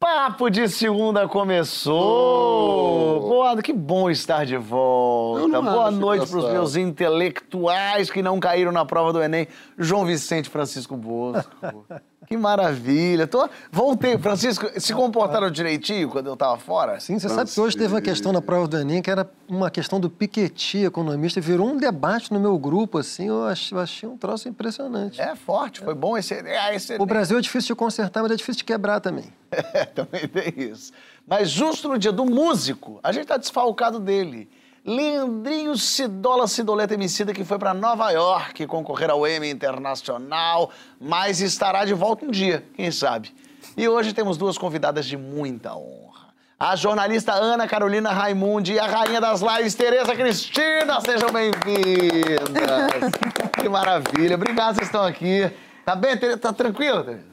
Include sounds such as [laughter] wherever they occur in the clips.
Papo de Segunda começou! Boa, que bom estar de volta. Boa noite para os meus intelectuais que não caíram na prova do Enem. João Vicente Francisco Bosco. [laughs] que maravilha. Tô... Voltei. Francisco, se comportaram direitinho quando eu tava fora? Sim, você sabe que hoje teve uma questão na prova do Enem que era uma questão do Piketty, economista, virou um debate no meu grupo, assim, eu achei, eu achei um troço impressionante. É forte, foi bom esse. É, esse O Brasil é difícil de consertar, mas é difícil de quebrar também. [laughs] É, também tem isso. Mas justo no dia do músico, a gente tá desfalcado dele. Leandrinho Cidola Cidoleta Emicida, que foi para Nova York concorrer ao Emmy Internacional, mas estará de volta um dia, quem sabe. E hoje temos duas convidadas de muita honra. A jornalista Ana Carolina Raimundi e a rainha das lives, Tereza Cristina. Sejam bem-vindas. que maravilha. Obrigado, vocês estão aqui. Tá bem, Tereza? Tá tranquila, Tereza?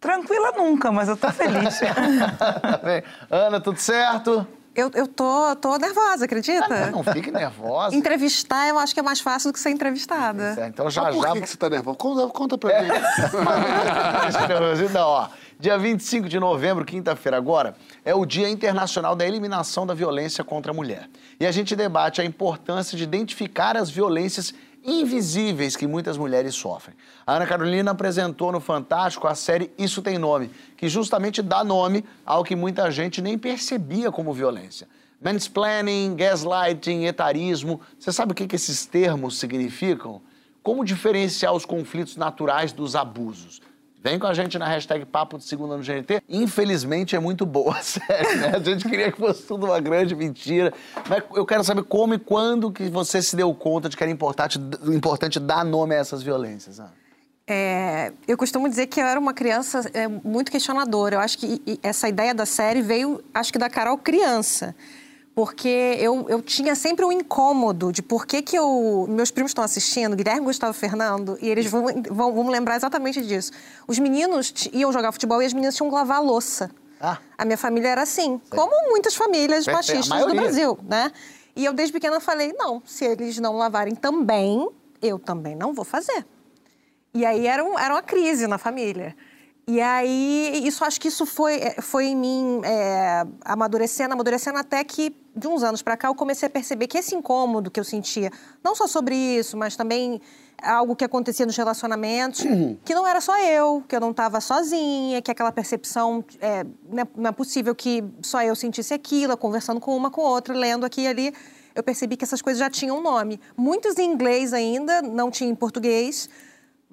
Tranquila nunca, mas eu tô feliz. [laughs] Tá bem. Ana, tudo certo? Eu, eu tô, tô nervosa, acredita? Não fique nervosa. Entrevistar eu acho que é mais fácil do que ser entrevistada. É, Então já Mas por já. que, que você tá nervoso? Conta, conta pra mim. Não, [laughs] ó. Dia 25 de novembro, quinta-feira agora, é o Dia Internacional da Eliminação da Violência contra a Mulher. E a gente debate a importância de identificar as violências invisíveis que muitas mulheres sofrem. A Ana Carolina apresentou no Fantástico a série Isso Tem Nome, que justamente dá nome ao que muita gente nem percebia como violência. Mansplaining, gaslighting, etarismo. Você sabe o que, que esses termos significam? Como diferenciar os conflitos naturais dos abusos? Vem com a gente na hashtag Papo de Segunda no GNT. Infelizmente é muito boa [laughs] a série, né? A gente queria que fosse tudo uma grande mentira. Mas eu quero saber como e quando que você se deu conta de que era importante, importante dar nome a essas violências. Ana. É, eu costumo dizer que eu era uma criança é, muito questionadora. Eu acho que essa ideia da série veio, acho que da Carol criança. Porque eu, eu tinha sempre um incômodo de por que, que eu. Meus primos estão assistindo, Guilherme, Gustavo Fernando, e eles vão, vão, vão lembrar exatamente disso. Os meninos iam jogar futebol e as meninas tinham que lavar a louça. Ah. A minha família era assim, como muitas famílias Perfeito, a machistas do. Brasil, né? E eu, desde pequena, falei: não, se eles não lavarem também, eu também não vou fazer. E aí era, um- era uma crise na família. E aí, isso acho que isso foi, eh, foi em mim é, amadurecendo, amadurecendo até que, de uns anos pra cá, eu comecei a perceber que esse incômodo que eu sentia, não só sobre isso, mas também algo que acontecia nos relacionamentos, [clears throat] que não era só eu, que eu não estava sozinha, que aquela percepção, é, não é- não é possível que só eu sentisse aquilo, conversando com uma, com outra, lendo aqui e ali, eu percebi que essas coisas já tinham nome. Muitos em inglês ainda, não tinha em português,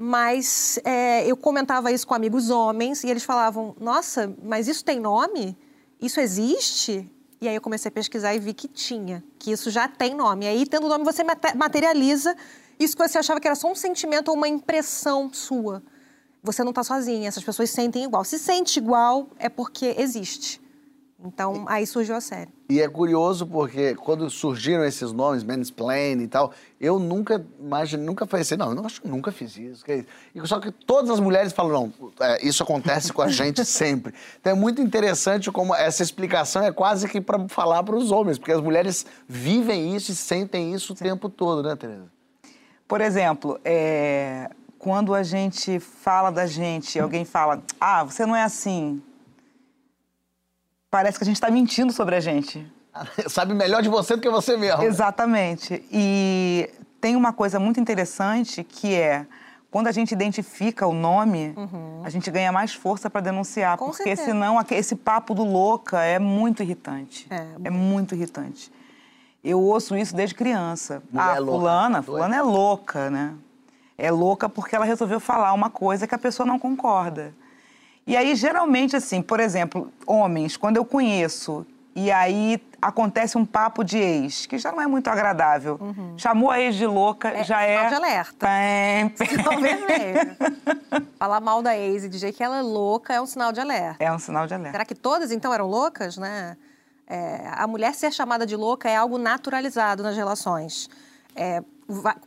mas é, eu comentava isso com amigos homens e eles falavam: Nossa, mas isso tem nome? Isso existe? E aí eu comecei a pesquisar e vi que tinha, que isso já tem nome. E aí, tendo nome, você mate- materializa isso que você achava que era só um sentimento ou uma impressão sua. Você não está sozinha, essas pessoas sentem igual. Se sente igual, é porque existe. Então, aí surgiu a série. E é curioso porque quando surgiram esses nomes, mansplain e tal, eu nunca imaginei, nunca falei assim, não, eu acho que nunca fiz isso. que é isso. E Só que todas as mulheres falam, não, é, isso acontece com a gente [laughs] sempre. Então é muito interessante como essa explicação é quase que para falar para os homens, porque as mulheres vivem isso e sentem isso o tempo todo, né, Tereza? Por exemplo, é, quando a gente fala da gente, alguém fala, ah, você não é assim. Parece que a gente está mentindo sobre a gente. [laughs] Sabe melhor de você do que você mesmo. Exatamente. E tem uma coisa muito interessante que é quando a gente identifica o nome, a gente ganha mais força para denunciar, Com porque certeza. senão esse papo do louca é muito irritante. É. É muito irritante. Eu ouço isso desde criança. Mulher ah, louca, fulana, fulana é louca, né? É louca porque ela resolveu falar uma coisa que a pessoa não concorda. E aí, geralmente, assim, por exemplo, homens, quando eu conheço e aí acontece um papo de ex, que já não é muito agradável. Chamou a ex de louca, já é. sinal de alerta. Pem, [laughs] pem. Sinal vermelho. Falar mal da ex e dizer que ela é louca é um sinal de alerta. É um sinal de alerta. Será que todas, então, eram loucas, né? É, a mulher ser chamada de louca é algo naturalizado nas relações. É,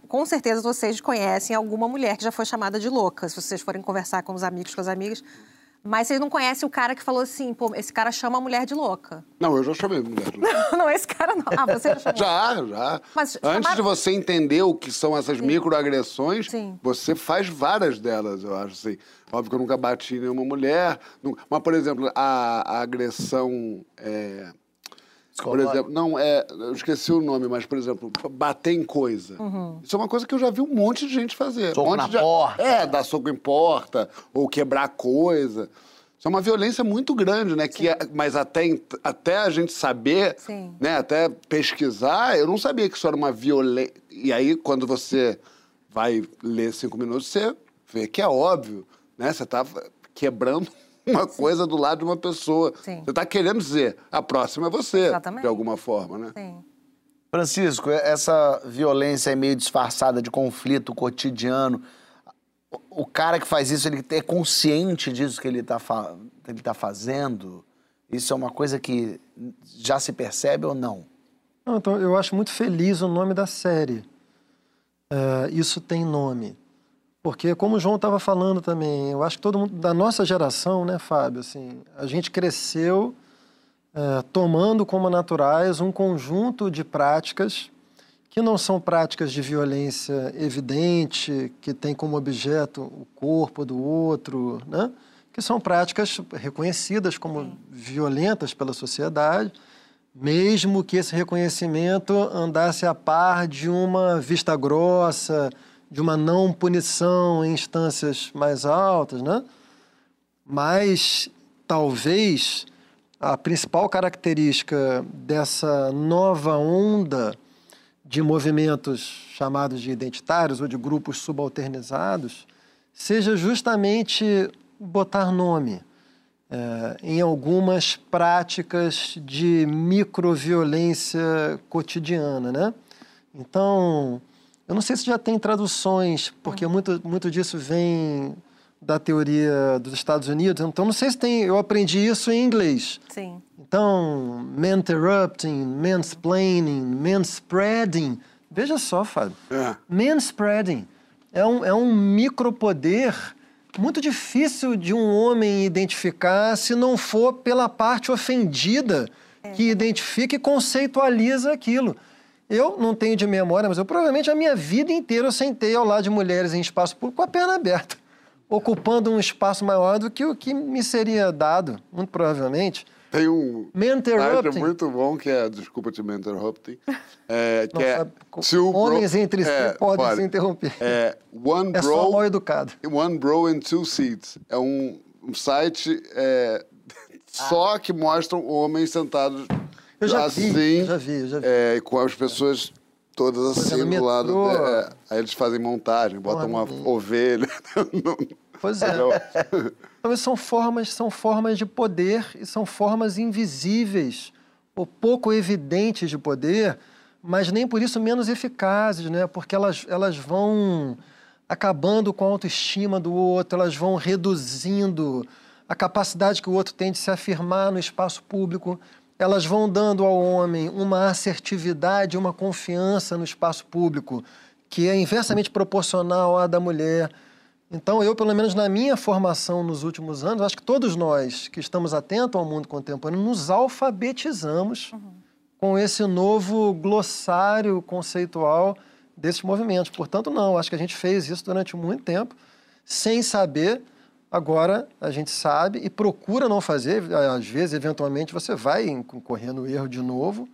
com certeza vocês conhecem alguma mulher que já foi chamada de louca, se vocês forem conversar com os amigos, com as amigas. Mas vocês não conhecem o cara que falou assim, pô, esse cara chama a mulher de louca. Não, eu já chamei mulher. de louca. [laughs] não, esse cara não. Ah, você já chamou. Já, já. Mas Antes chamar- de você entender o que são essas microagressões, Sim. você faz várias delas, eu acho assim. Óbvio que eu nunca bati em nenhuma mulher. nu- Mas, por exemplo, a, a agressão. é, por exemplo, não, é, eu esqueci o nome, mas, por exemplo, bater em coisa. Isso é uma coisa que eu já vi um monte de gente fazer. Soco um na de... porta. É, dar soco em porta, ou quebrar coisa. Isso é uma violência muito grande, né? Que, é- mas até, até a gente saber, Sim. né? Até pesquisar, eu não sabia que isso era uma violência. E aí, quando você vai ler cinco minutos, você vê que é óbvio, né? Você tá quebrando [laughs] uma coisa do lado de uma pessoa. Sim. Você tá querendo dizer, a próxima é você, Exatamente. de alguma forma, né? Sim. Francisco, essa violência é meio disfarçada de conflito cotidiano. O- cara que faz isso, ele é consciente disso que ele está ele tá fazendo? Isso é uma coisa que já se percebe ou não? Não, então, eu acho muito feliz o nome da série. É, isso tem nome. Porque, como o João estava falando também, eu acho que todo mundo, da nossa geração, né, Fábio, assim, a gente cresceu é, tomando como naturais um conjunto de práticas que não são práticas de violência evidente, que tem como objeto o corpo do outro, né? que são práticas reconhecidas como violentas pela sociedade, mesmo que esse reconhecimento andasse a par de uma vista grossa, de uma não punição em instâncias mais altas, né? Mas talvez a principal característica dessa nova onda de movimentos chamados de identitários ou de grupos subalternizados seja justamente botar nome eh, em algumas práticas de microviolência cotidiana, né? Então, eu não sei se já tem traduções, porque muito, muito disso vem da teoria dos Estados Unidos. Então, não sei se tem. Eu aprendi isso em inglês. Sim. Então, interrupting, mansplaining, manspreading. Veja só, Fábio. É. Manspreading é um, é um micropoder muito difícil de um homem identificar se não for pela parte ofendida que identifica e conceitualiza aquilo. Eu não tenho de memória, mas eu provavelmente a minha vida inteira eu sentei ao lado de mulheres em espaço público com a perna aberta, [laughs] ocupando um espaço maior do que o que me seria dado, muito provavelmente. Tem um interrupting. muito bom que é, desculpa te me interrupting, é, que Não é sabe Bro- homens entre si é, podem pode. se interromper. É One [laughs] É só Bro, mal educado. One Bro and Two Seats. É um, um site é, [laughs] só que mostram homens sentados Eu já assim, vi, eu já vi, eu já vi. é, com as pessoas todas assim do lado. é, aí eles fazem montagem, botam uma menino. ovelha. [laughs] Pois é. Então, são formas, são formas de poder e são formas invisíveis ou pouco evidentes de poder, mas nem por isso menos eficazes, né? Porque elas, elas vão acabando com a autoestima do outro, elas vão reduzindo a capacidade que o outro tem de se afirmar no espaço público, elas vão dando ao homem uma assertividade, uma confiança no espaço público que é inversamente proporcional à da mulher. Então, eu, pelo menos na minha formação nos últimos anos, acho que todos nós que estamos atentos ao mundo contemporâneo nos alfabetizamos com esse novo glossário conceitual desses movimentos. Portanto, não, acho que a gente fez isso durante muito tempo, sem saber. Agora a gente sabe e procura não fazer. Às vezes, eventualmente, você vai incorrer no erro de novo,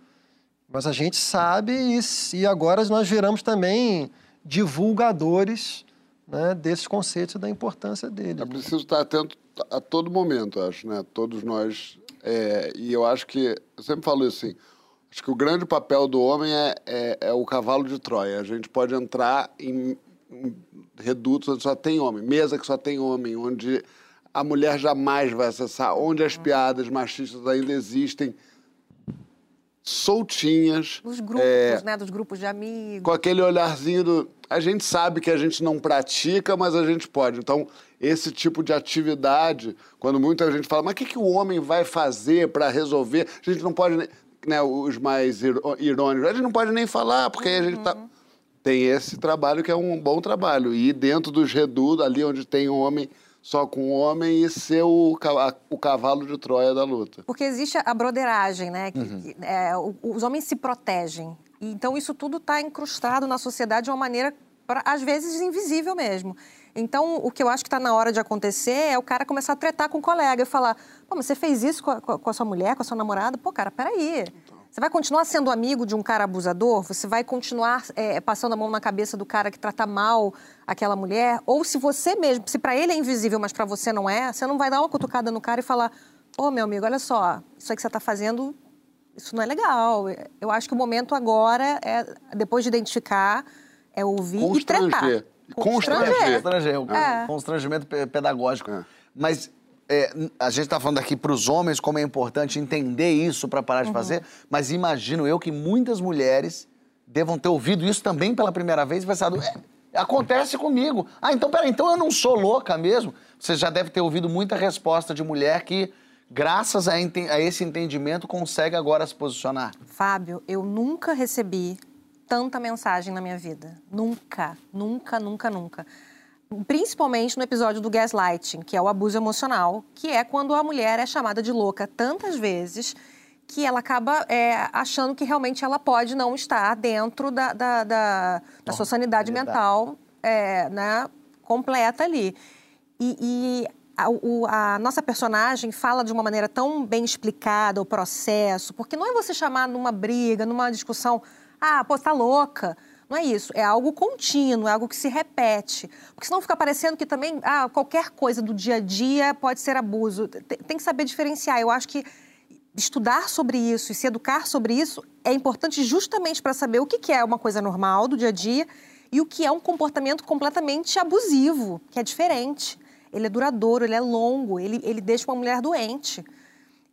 mas a gente sabe e, e agora nós viramos também divulgadores né, desses conceitos e da importância deles. É né? preciso estar atento a todo momento, acho, né? Todos nós. é, e eu acho que, eu sempre falo isso assim, acho que o grande papel do homem é, é, é o cavalo de Troia. A gente pode entrar em, em redutos onde só tem homem, mesa que só tem homem, onde a mulher jamais vai acessar, onde as piadas machistas ainda existem soltinhas. Dos grupos, é, né? Dos grupos de amigos. com aquele olharzinho do. A gente sabe que a gente não pratica, mas a gente pode. Então, esse tipo de atividade, quando muita gente fala, mas o que, que o homem vai fazer para resolver? A gente não pode. Né, os mais irônicos, a gente não pode nem falar, porque aí a gente tá. Tem esse trabalho que é um bom trabalho. E dentro dos redutos, ali onde tem homem, só com homem, e ser o, o cavalo de Troia da luta. Porque existe a broderagem, né? Que, que, é, os homens se protegem. E, então, isso tudo está incrustado na sociedade de uma maneira, pra- às vezes, invisível mesmo. Então, o que eu acho que está na hora de acontecer é o cara começar a tretar com o colega e falar: pô, mas você fez isso com a- com a sua mulher, com a sua namorada? Pô, cara, peraí. Você vai continuar sendo amigo de um cara abusador? Você vai continuar é, passando a mão na cabeça do cara que trata mal aquela mulher? Ou se você mesmo, se para ele é invisível, mas para você não é, você não vai dar uma cutucada no cara e falar: pô, meu amigo, olha só, isso aí que você está fazendo isso não é legal. Eu acho que o momento agora é, depois de identificar, é ouvir e tretar. Constranger. Constranger. Constranger, É. constrangimento pe- pedagógico. É. Mas é, a gente está falando aqui para os homens como é importante entender isso para parar Uhum. de fazer, mas imagino eu que muitas mulheres devam ter ouvido isso também pela primeira vez e pensado, "É, acontece comigo. Ah, então peraí, então eu não sou louca mesmo? Você já deve ter ouvido muita resposta de mulher que, graças a, a esse entendimento, consegue agora se posicionar. Fábio, eu nunca recebi tanta mensagem na minha vida. Nunca, nunca, nunca, nunca. Principalmente no episódio do gaslighting, que é o abuso emocional, que é quando a mulher é chamada de louca tantas vezes que ela acaba é, achando que realmente ela pode não estar dentro da, da, da- da sua sanidade mental é, né, completa ali. E, e a, o- a nossa personagem fala de uma maneira tão bem explicada o processo, porque não é você chamar numa briga, numa discussão, ah, pô, você tá louca. Não é isso, é algo contínuo, é algo que se repete. Porque senão fica parecendo que também, ah, qualquer coisa do dia a dia pode ser abuso. Tem, que saber diferenciar. Eu acho que estudar sobre isso e se educar sobre isso é importante justamente para saber o que que é uma coisa normal do dia a dia e o que é um comportamento completamente abusivo, que é diferente. Ele é duradouro, ele é longo, ele, ele deixa uma mulher doente.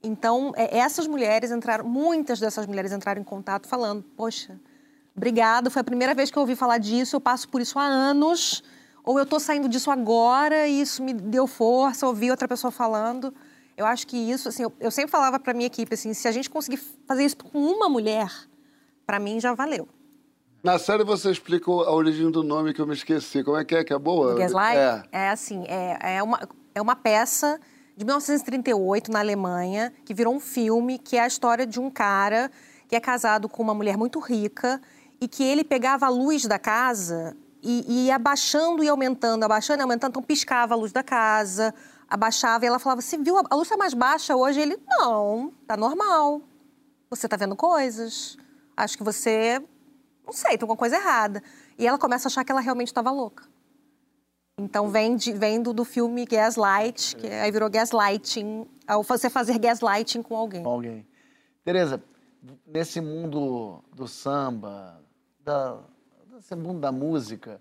Então, é, essas mulheres entraram, muitas dessas mulheres entraram em contato falando: Poxa, obrigado, foi a primeira vez que eu ouvi falar disso, eu passo por isso há anos, ou eu estou saindo disso agora e isso me deu força, ouvi outra pessoa falando. Eu acho que isso, assim, eu, eu sempre falava para minha equipe assim: se a gente conseguir fazer isso com uma mulher, para mim já valeu. Na série você explica a origem do nome que eu me esqueci. Como é que é? Que é boa? Gaslight É. é, assim, é, é, uma, é uma peça de 1938 na Alemanha que virou um filme que é a história de um cara que é casado com uma mulher muito rica e que ele pegava a luz da casa e, e ia abaixando e aumentando, abaixando e aumentando, então piscava a luz da casa, abaixava e ela falava, você viu, a luz está mais baixa hoje? Ele, não, tá normal, você tá vendo coisas, acho que você, não sei, tem alguma coisa errada. E ela começa a achar que ela realmente estava louca. Então vem, de, vem do, do filme Gaslight, que aí virou gaslighting, ao você fazer gaslighting com alguém. com alguém. Tereza, nesse mundo do samba, da, desse mundo da música,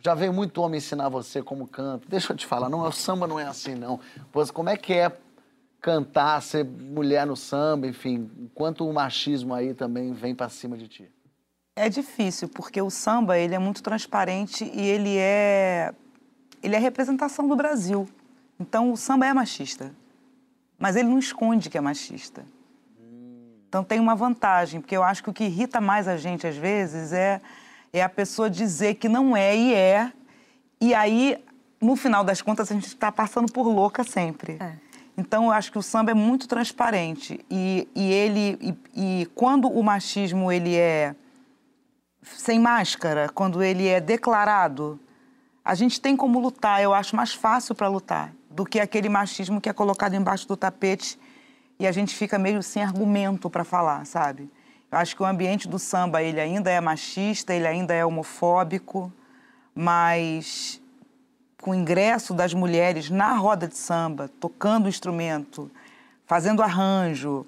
já veio muito homem ensinar você como canta. Deixa eu te falar, não, o samba não é assim, não. Pois como é que é cantar, ser mulher no samba, enfim, enquanto o machismo aí também vem pra cima de ti? É difícil, porque o samba ele é muito transparente e ele é ele é a representação do Brasil. Então o samba é machista, mas ele não esconde que é machista. Então tem uma vantagem, porque eu acho que o que irrita mais a gente às vezes é é a pessoa dizer que não é e é, e aí no final das contas a gente está passando por louca sempre. É. Então eu acho que o samba é muito transparente e, e ele e, e quando o machismo ele é sem máscara, quando ele é declarado, a gente tem como lutar, eu acho mais fácil para lutar do que aquele machismo que é colocado embaixo do tapete e a gente fica meio sem argumento para falar, sabe? Eu acho que o ambiente do samba ele ainda é machista, ele ainda é homofóbico, mas com o ingresso das mulheres na roda de samba, tocando instrumento, fazendo arranjo,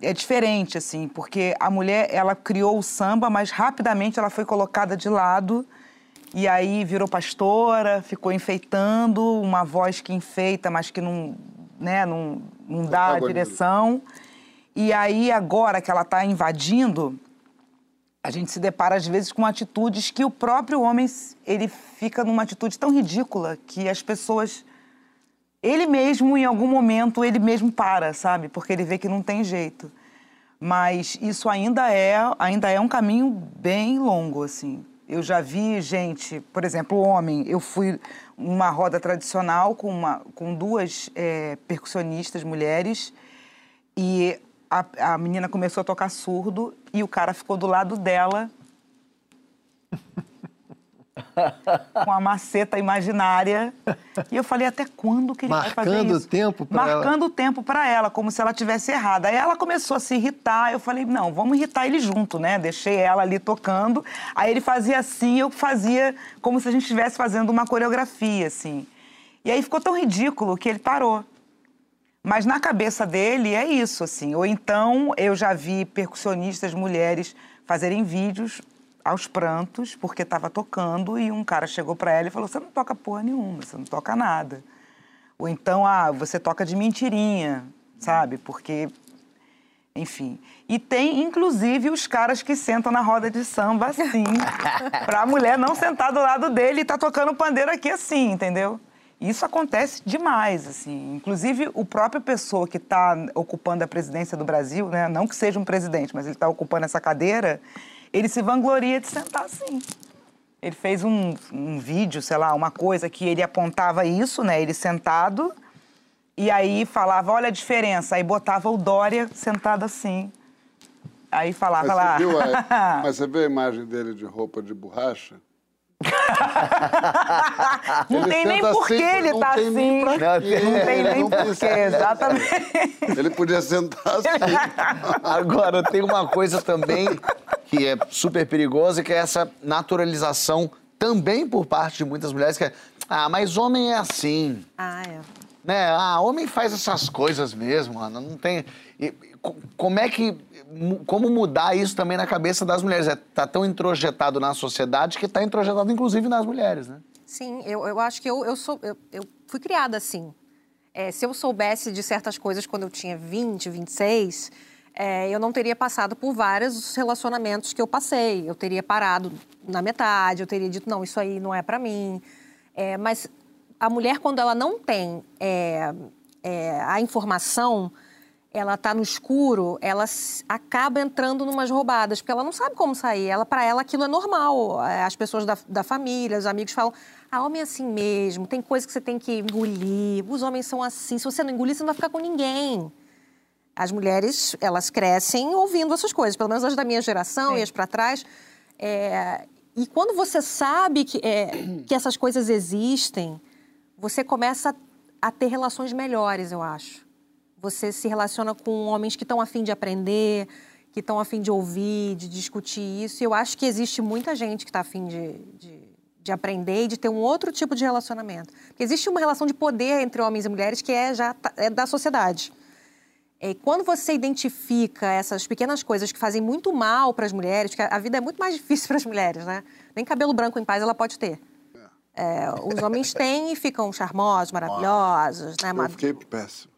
é diferente, assim, porque a mulher, ela criou o samba, mas rapidamente ela foi colocada de lado e aí virou pastora, ficou enfeitando, uma voz que enfeita, mas que não, né, não, não dá a direção. E aí, agora que ela está invadindo, a gente se depara, às vezes, com atitudes que o próprio homem, ele fica numa atitude tão ridícula que as pessoas ele mesmo, em algum momento, ele mesmo para, sabe? Porque ele vê que não tem jeito. Mas isso ainda é, ainda é um caminho bem longo, assim. Eu já vi gente, por exemplo, homem. Eu fui numa roda tradicional com, uma, com duas é, percussionistas mulheres. E a, a menina começou a tocar surdo e o cara ficou do lado dela [laughs] [laughs] com a maceta imaginária. E eu falei, até quando que ele vai fazer Marcando isso? o tempo pra ela. Marcando o tempo para ela, como se ela tivesse errada. Aí ela começou a se irritar. Eu falei, não, vamos irritar ele junto, né? Deixei ela ali tocando. Aí ele fazia assim, eu fazia como se a gente estivesse fazendo uma coreografia, assim. E aí ficou tão ridículo que ele parou. Mas na cabeça dele é isso, assim. Ou então eu já vi percussionistas mulheres fazerem vídeos aos prantos porque estava tocando e um cara chegou para ela e falou: "Você não toca porra nenhuma, você não toca nada". Ou então, ah, você toca de mentirinha, sabe? Porque enfim. E tem, inclusive, os caras que sentam na roda de samba assim, [laughs] pra mulher não sentar do lado dele e tá tocando pandeiro aqui assim, entendeu? Isso acontece demais, assim. Inclusive, o próprio pessoa que está ocupando a presidência do Brasil, né? não que seja um presidente, mas ele está ocupando essa cadeira, ele se vangloria de sentar assim. Ele fez um, um vídeo, sei lá, uma coisa que ele apontava isso, né? Ele sentado, e aí falava, olha a diferença. Aí botava o Dória sentado assim. Aí falava Mas lá. você, viu a, [laughs] mas você viu a imagem dele de roupa de borracha? Não Ele tem nem por que assim, ele tá nem assim. Não tem nem não por precisa. quê, [laughs] exatamente. Ele podia sentar assim. [laughs] Agora, tem uma coisa também que é super perigosa, que é essa naturalização também por parte de muitas mulheres, que é, ah, mas homem é assim, Ah, é. né? Ah, homem faz essas coisas mesmo, mano, não tem... E, co- como é que... Como mudar isso também na cabeça das mulheres? É, tá tão introjetado na sociedade que tá introjetado inclusive nas mulheres, né? Sim, eu, eu acho que eu, eu sou. Eu, eu fui criada assim. É, se eu soubesse de certas coisas quando eu tinha 20, 26, é, eu não teria passado por vários relacionamentos que eu passei. Eu teria parado na metade, eu teria dito, não, isso aí não é pra mim. É, mas a mulher, quando ela não tem é, é, a informação, ela tá no escuro, ela acaba entrando numas roubadas, porque ela não sabe como sair. Ela, para ela, aquilo é normal. É, As pessoas da, da família, os amigos falam: ah, homem é assim mesmo, tem coisa que você tem que engolir. Os homens são assim. Se você não engolir, você não vai ficar com ninguém. As mulheres, elas crescem ouvindo essas coisas, pelo menos as da minha geração e as para trás. É, e quando você sabe que, é, que essas coisas existem, você começa a ter relações melhores, eu acho. Você se relaciona com homens que estão afim de aprender, que estão afim de ouvir, de discutir isso. E eu acho que existe muita gente que está afim de, de, de aprender e de ter um outro tipo de relacionamento. Porque existe uma relação de poder entre homens e mulheres que é já tá- é da sociedade. E quando você identifica essas pequenas coisas que fazem muito mal para as mulheres, porque a vida é muito mais difícil [laughs] para as mulheres, né? Nem cabelo branco em paz ela pode ter. É, os homens têm e ficam charmosos, maravilhosos, [laughs] né? Eu fiquei péssimo.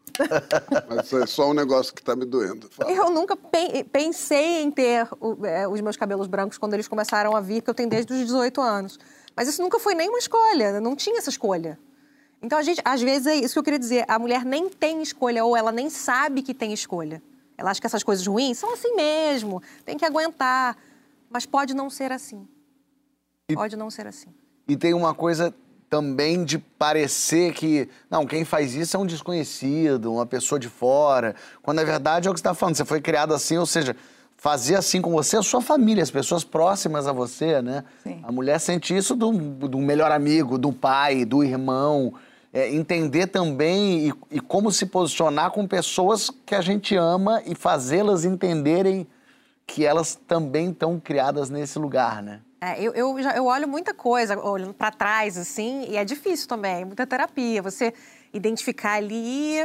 Mas é só um negócio que tá me doendo. Fala. Eu nunca pen- pensei em ter o- é, os meus cabelos brancos quando eles começaram a vir, que eu tenho desde os 18 anos. Mas isso nunca foi nem uma escolha, não tinha essa escolha. Então, a gente, às vezes, é isso que eu queria dizer. A mulher nem tem escolha, ou ela nem sabe que tem escolha. Ela acha que essas coisas ruins são assim mesmo, tem que aguentar. Mas pode não ser assim. Pode não ser assim. E tem uma coisa também de parecer que, não, quem faz isso é um desconhecido, uma pessoa de fora. Quando na verdade é o que você está falando, você foi criado assim, ou seja, fazer assim com você a sua família, as pessoas próximas a você, né? Sim. A mulher sente isso do, do melhor amigo, do pai, do irmão. É, entender também e, e como se posicionar com pessoas que a gente ama e fazê-las entenderem que elas também estão criadas nesse lugar, né? É, eu, eu, já- eu olho muita coisa, olhando para trás, assim, e é difícil também, muita terapia. Você identificar ali,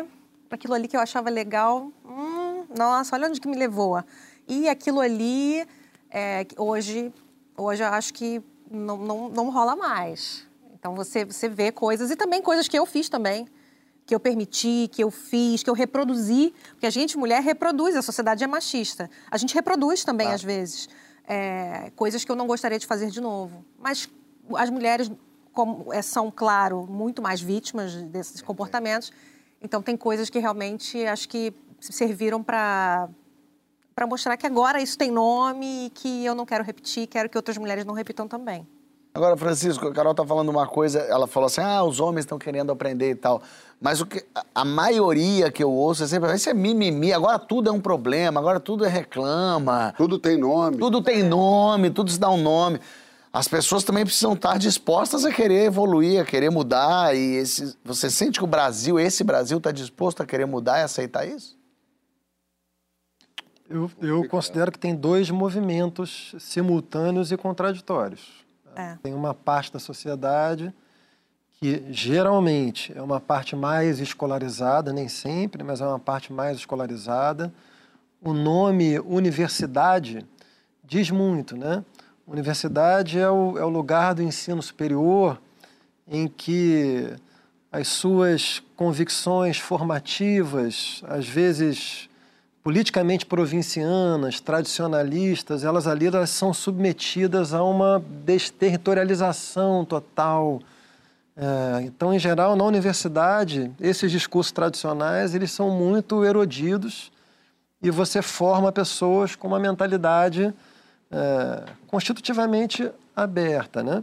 aquilo ali que eu achava legal, hum, nossa, olha onde que me levou. E aquilo ali, é, hoje, hoje eu acho que não, não, não rola mais. Então você, você vê coisas, e também coisas que eu fiz também, que eu permiti, que eu fiz, que eu reproduzi, porque a gente, mulher, reproduz, a sociedade é machista. A gente reproduz também, às vezes, é, coisas que eu não gostaria de fazer de novo. Mas as mulheres como, é, são, claro, muito mais vítimas desses comportamentos, então tem coisas que realmente acho que serviram para para mostrar que agora isso tem nome e que eu não quero repetir, quero que outras mulheres não repitam também. Agora, Francisco, a Carol tá falando uma coisa, ela falou assim: ah, os homens estão querendo aprender e tal. Mas o que, a- maioria que eu ouço é sempre, isso é mimimi, agora tudo é um problema, agora tudo é reclama, Tudo tem nome. tudo tem nome, tudo se dá um nome. As pessoas também precisam estar dispostas a querer evoluir, a querer mudar. E esse, você sente que o Brasil, esse Brasil, está disposto a querer mudar e aceitar isso? Eu, eu considero que tem dois movimentos simultâneos e contraditórios. É. Tem uma parte da sociedade que geralmente é uma parte mais escolarizada, nem sempre, mas é uma parte mais escolarizada. O nome universidade diz muito, né? Universidade é o, é o lugar do ensino superior em que as suas convicções formativas, às vezes politicamente provincianas, tradicionalistas, elas ali elas são submetidas a uma desterritorialização total. É, então, em geral, na universidade, esses discursos tradicionais eles são muito erodidos e você forma pessoas com uma mentalidade é, constitutivamente aberta, né?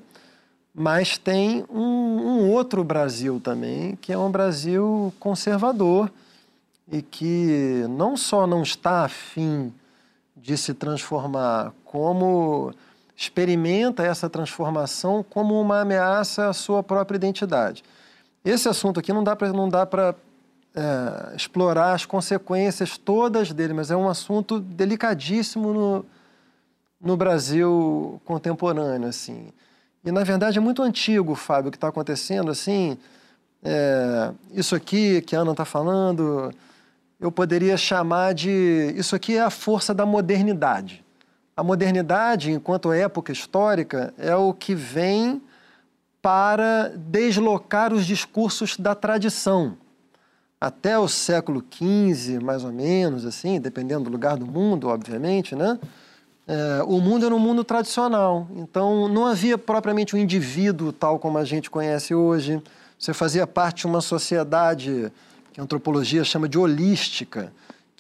Mas tem um, um outro Brasil também, que é um Brasil conservador e que não só não está afim de se transformar, como experimenta essa transformação como uma ameaça à sua própria identidade. Esse assunto aqui não dá para não dá para é, explorar as consequências todas dele, mas é um assunto delicadíssimo no, no Brasil contemporâneo, assim. E na verdade é muito antigo, Fábio, o que está acontecendo, assim. é, isso aqui que a Ana está falando, eu poderia chamar de isso aqui é a força da modernidade. A modernidade, enquanto época histórica, é o que vem para deslocar os discursos da tradição. Até o século XV, mais ou menos, assim, dependendo do lugar do mundo, obviamente, né? É, o mundo era um mundo tradicional, então não havia propriamente um indivíduo tal como a gente conhece hoje. Você fazia parte de uma sociedade que a antropologia chama de holística,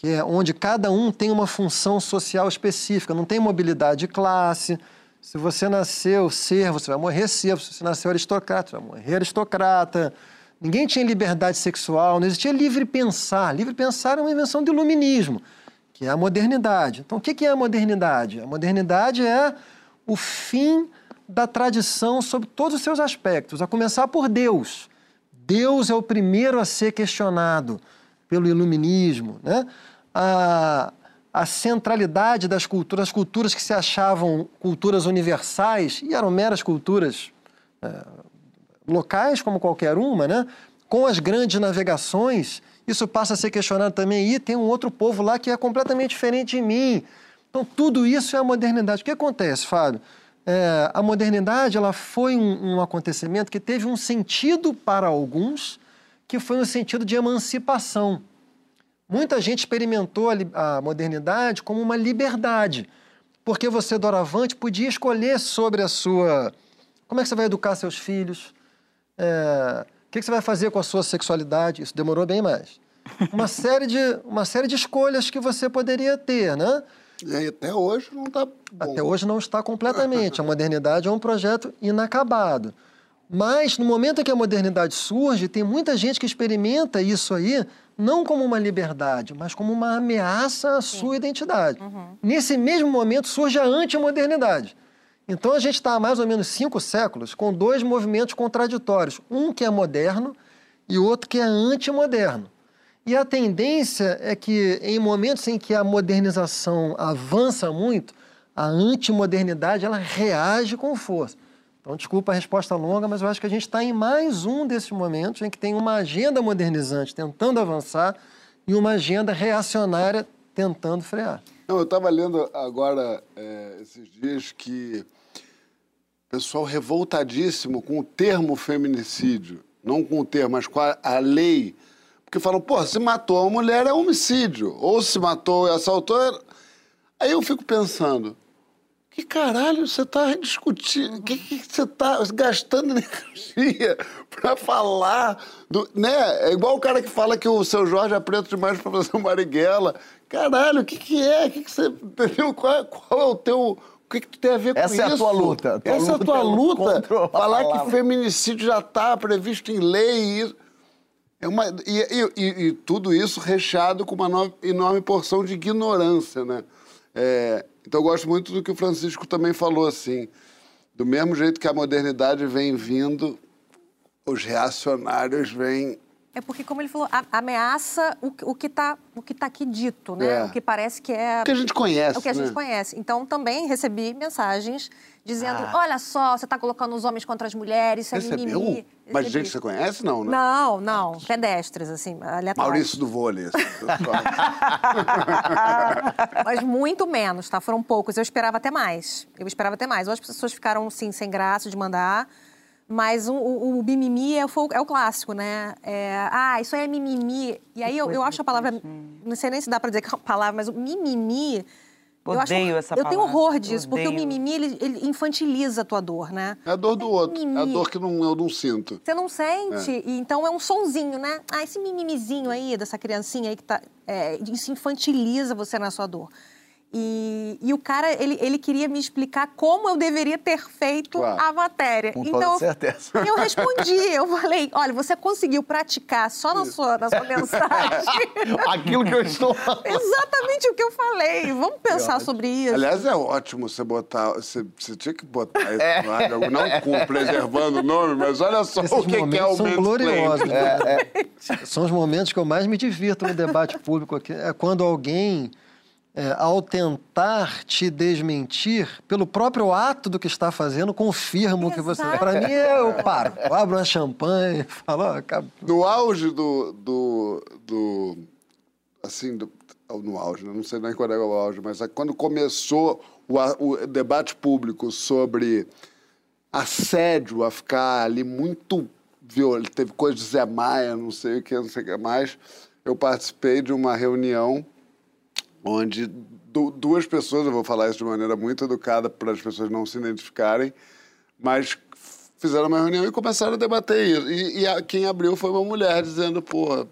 que é onde cada um tem uma função social específica, não tem mobilidade de classe. Se você nasceu servo, você vai morrer servo. Se você nasceu aristocrata, você vai morrer aristocrata. Ninguém tinha liberdade sexual, não existia livre pensar. Livre pensar é uma invenção do iluminismo, que é a modernidade. Então, o que é a modernidade? A modernidade é o fim da tradição sob todos os seus aspectos, a começar por Deus. Deus é o primeiro a ser questionado pelo iluminismo, né? A, a centralidade das culturas, as culturas que se achavam culturas universais e eram meras culturas é, locais como qualquer uma, né? Com as grandes navegações, isso passa a ser questionado também. E tem um outro povo lá que é completamente diferente de mim. Então, tudo isso é a modernidade. O que acontece, Fábio? É, a modernidade ela foi um, um acontecimento que teve um sentido para alguns, que foi um sentido de emancipação. Muita gente experimentou a, a modernidade como uma liberdade, porque você, doravante, podia escolher sobre a sua. Como é que você vai educar seus filhos? É, o que você vai fazer com a sua sexualidade? Isso demorou bem mais. Uma [laughs] série de, uma série de escolhas que você poderia ter, né? E aí, até hoje não está. Até hoje não está completamente. A modernidade é um projeto inacabado. Mas no momento em que a modernidade surge, tem muita gente que experimenta isso aí não como uma liberdade, mas como uma ameaça à sua identidade. Nesse mesmo momento surge a antimodernidade. Então a gente está há mais ou menos cinco séculos com dois movimentos contraditórios. Um que é moderno e outro que é antimoderno. E a tendência é que, em momentos em que a modernização avança muito, a antimodernidade ela reage com força. Então, desculpa a resposta longa, mas eu acho que a gente está em mais um desses momentos em que tem uma agenda modernizante tentando avançar e uma agenda reacionária tentando frear. Não, eu estava lendo agora, é, esses dias, que pessoal revoltadíssimo com o termo feminicídio. Não com o termo, mas com a, a lei. Porque falam, pô, se matou uma mulher é homicídio. Ou se matou e assaltou. é- Aí eu fico pensando, que caralho você está discutindo? O que, que você está gastando energia para falar? Do, né? É igual o cara que fala que o seu Jorge é preto demais para fazer o Marighella. caralho, o que que é? O que que você... Entendeu? Qual, qual é o teu... O que que tu tem a ver Essa com é a isso? tua luta. Tua Essa é a luta tua é luta. Falar palavra. que feminicídio já está previsto em lei. e- É uma, e, e- e- tudo isso recheado com uma no- enorme porção de ignorância, né? É, então eu gosto muito do que o Francisco também falou, assim. Do mesmo jeito que a modernidade vem vindo, os reacionários vêm... É porque, como ele falou, ameaça o, que- o que está o que tá aqui dito, né? É. O que parece que é... O que a gente conhece, É o que a gente né? conhece. Então, também recebi mensagens dizendo, Ah. olha só, você está colocando os homens contra as mulheres, isso é Recebeu? mimimi. Mas Recebi. gente que você conhece, não, né? Não, não. Pedestres, assim, aleatórios. Maurício do vôlei. [laughs] Mas muito menos, tá? Foram poucos. Eu esperava até mais. Eu esperava até mais. Ou as pessoas ficaram, sim, sem graça de mandar. Mas o, o, o mimimi é o, fo- é o clássico, né? É, ah, isso aí é mimimi. E aí eu, eu acho a palavra... Não sei nem se dá pra dizer que é uma palavra, mas o mimimi... eu acho- Odeio essa Eu tenho palavra. horror disso, porque o Odeio. mimimi, ele, ele infantiliza a tua dor, né? É a dor do outro. É a mimimi. dor que não, eu não sinto. Você não sente, e então é um sonzinho, né? Ah, esse mimimizinho aí, dessa criancinha aí que tá. É, isso infantiliza você na sua dor. E, e o cara, ele, ele queria me explicar como eu deveria ter feito Claro. a matéria. Com então, toda certeza. eu respondi, eu falei, olha, você conseguiu praticar só na sua, na sua mensagem. [laughs] Aquilo que eu estou falando. [laughs] Exatamente o que eu falei. Vamos pensar sobre isso. Aliás, é ótimo você botar. Você, você tinha que botar isso no ar, não com preservando o nome, mas olha só Esses o que, que é o são gloriosos. né? São os momentos que eu mais me divirto no debate público aqui. É quando alguém, é, ao tentar te desmentir, pelo próprio ato do que está fazendo, confirma o que você... Para mim, eu paro. Eu abro uma champanhe, [laughs] falo... ó, acab- No auge do. do, do assim, do, no auge, né? não sei nem qual é o auge, mas é quando começou o, o debate público sobre assédio, a ficar ali muito violento, teve coisa de Zé Maia, não sei o que, não sei o que mais, eu participei de uma reunião onde du- duas pessoas, eu vou falar isso de maneira muito educada para as pessoas não se identificarem, mas fizeram uma reunião e começaram a debater isso. E, e a- quem abriu foi uma mulher dizendo, pô,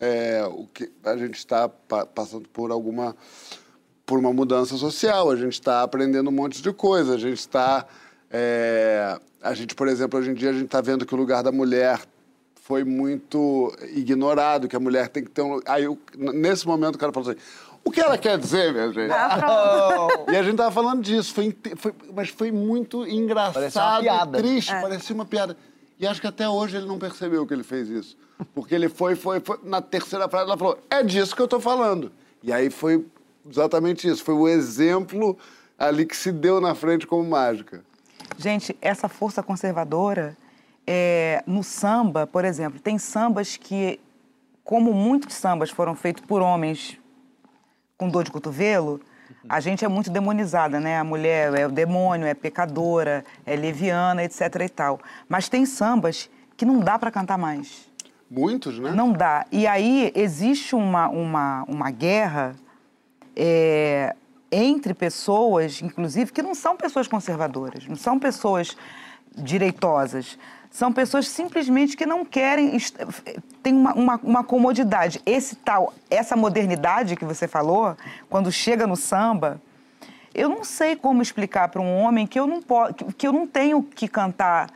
é, o que, a gente está pa- passando por alguma por uma mudança social, a gente está aprendendo um monte de coisa, a gente está é, a gente, por exemplo, hoje em dia a gente está vendo que o lugar da mulher foi muito ignorado, que a mulher tem que ter um. Aí, eu- nesse momento, o cara falou assim: o que ela quer dizer, minha gente? [laughs] E a gente tava falando disso, foi, foi- mas foi muito Parecia uma engraçado, piada. triste, parecia uma piada. E acho que até hoje ele não percebeu que ele fez isso. Porque ele foi, foi, foi na terceira frase, ela falou, é disso que eu tô falando. E aí foi exatamente isso, foi o exemplo ali que se deu na frente como mágica. Gente, essa força conservadora, é, no samba, por exemplo, tem sambas que, como muitos sambas foram feitos por homens com dor de cotovelo, a gente é muito demonizada, né? A mulher é o demônio, é pecadora, é leviana, etc e tal. Mas tem sambas que não dá para cantar mais. Muitos, né? Não dá. E aí existe uma, uma, uma guerra é, entre pessoas, inclusive, que não são pessoas conservadoras, não são pessoas direitosas. São pessoas simplesmente que não querem. Tem uma, uma, uma comodidade. Esse tal, essa modernidade que você falou, quando chega no samba, eu não sei como explicar para um homem que eu não po- que, que eu não tenho que cantar.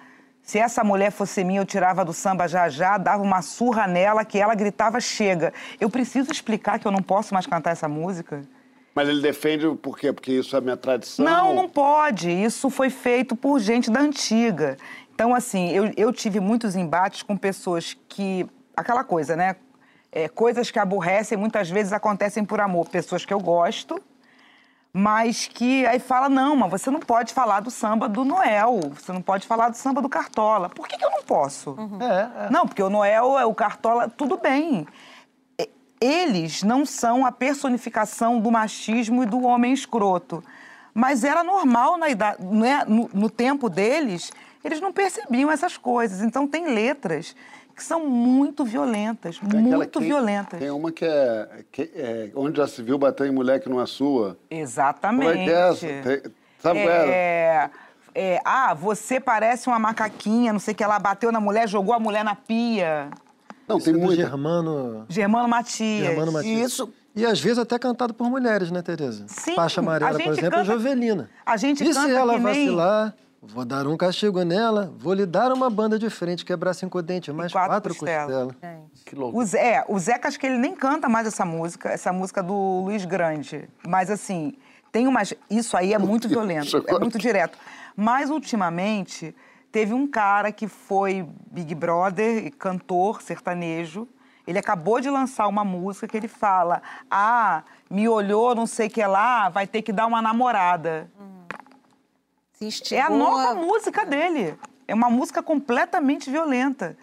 Se essa mulher fosse minha, eu tirava do samba já já, dava uma surra nela que ela gritava chega. Eu preciso explicar que eu não posso mais cantar essa música? Mas ele defende o por quê? Porque isso é minha tradição? Não, não pode. Isso foi feito por gente da antiga. Então, assim, eu, eu tive muitos embates com pessoas que. Aquela coisa, né? É, coisas que aborrecem muitas vezes acontecem por amor. Pessoas que eu gosto, mas que aí fala: não, mas você não pode falar do samba do Noel, você não pode falar do samba do Cartola. Por que, que eu não posso? É, Não, porque o Noel, é o Cartola, tudo bem. Eles não são a personificação do machismo e do homem escroto. Mas era normal na idade, né? no, no tempo deles, eles não percebiam essas coisas. Então tem letras que são muito violentas, Tem muito que- violentas. Tem uma que é, que é onde já se viu bater em mulher que não é sua. Exatamente. Como é que é essa? Tem- sabe qual era? é, é, ah, você parece uma macaquinha, não sei o que, ela bateu na mulher, jogou a mulher na pia. Não, tem do muita. Germano... Germano Matias. Germano Matias. E isso E às vezes até cantado por mulheres, né, Tereza? Sim, Faixa amarela, por exemplo, é canta- Jovelina. a gente E canta se ela que nem- vacilar, vou dar um castigo nela, vou lhe dar uma banda de frente, quebrar cinco dentes, mais quatro quatro, costelas. costelas. Que louco. O, Zé, é, o Zeca, acho que ele nem canta mais essa música, essa música do Luiz Grande. Mas, assim, tem umas. Isso aí é muito violento, é muito direto. Mas, ultimamente, teve um cara que foi Big Brother, e cantor sertanejo. Ele acabou de lançar uma música que ele fala: Ah, me olhou, não sei o que lá, vai ter que dar uma namorada. É a nova música dele. É uma música completamente violenta.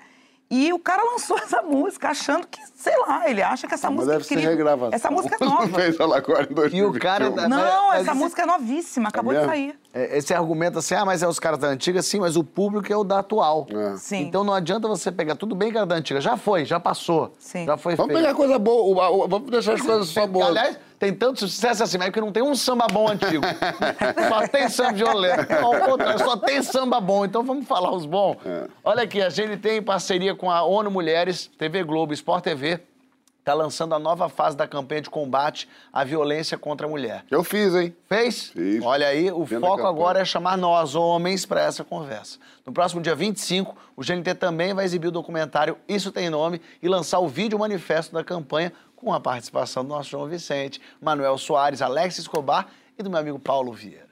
E o cara [laughs] lançou essa música achando que, sei lá, ele acha que essa Mas música deve é ser incrível. regravação. Essa música é [laughs] nova. fez ela agora em 2021. E o cara da- Não, Mas essa esse- música é novíssima, acabou de mesmo? sair. É, Esse argumento assim, ah, mas é os caras da antiga, sim, mas o público é o da atual. É. Sim. Então não adianta você pegar, tudo bem que era da antiga, já foi, já passou, Sim. já foi Vamos pegar coisa boa, vamos deixar as coisas só boas. Aliás, tem tanto sucesso assim, mas é que não tem um samba bom antigo. [laughs] só tem samba violento. Ao contrário, só tem samba bom. Então vamos falar os bons. Olha aqui, a gente tem em parceria com a ONU Mulheres, TV Globo, Sport TV, está lançando a nova fase da campanha de combate à violência contra a mulher. Eu fiz, hein? Fez? Fiz. Olha aí, o Vendo foco agora é chamar nós, homens, para essa conversa. No próximo dia 25, o GNT também vai exibir o documentário Isso Tem Nome e lançar o vídeo manifesto da campanha com a participação do nosso João Vicente, Manuel Soares, Alex Escobar e do meu amigo Paulo Vieira.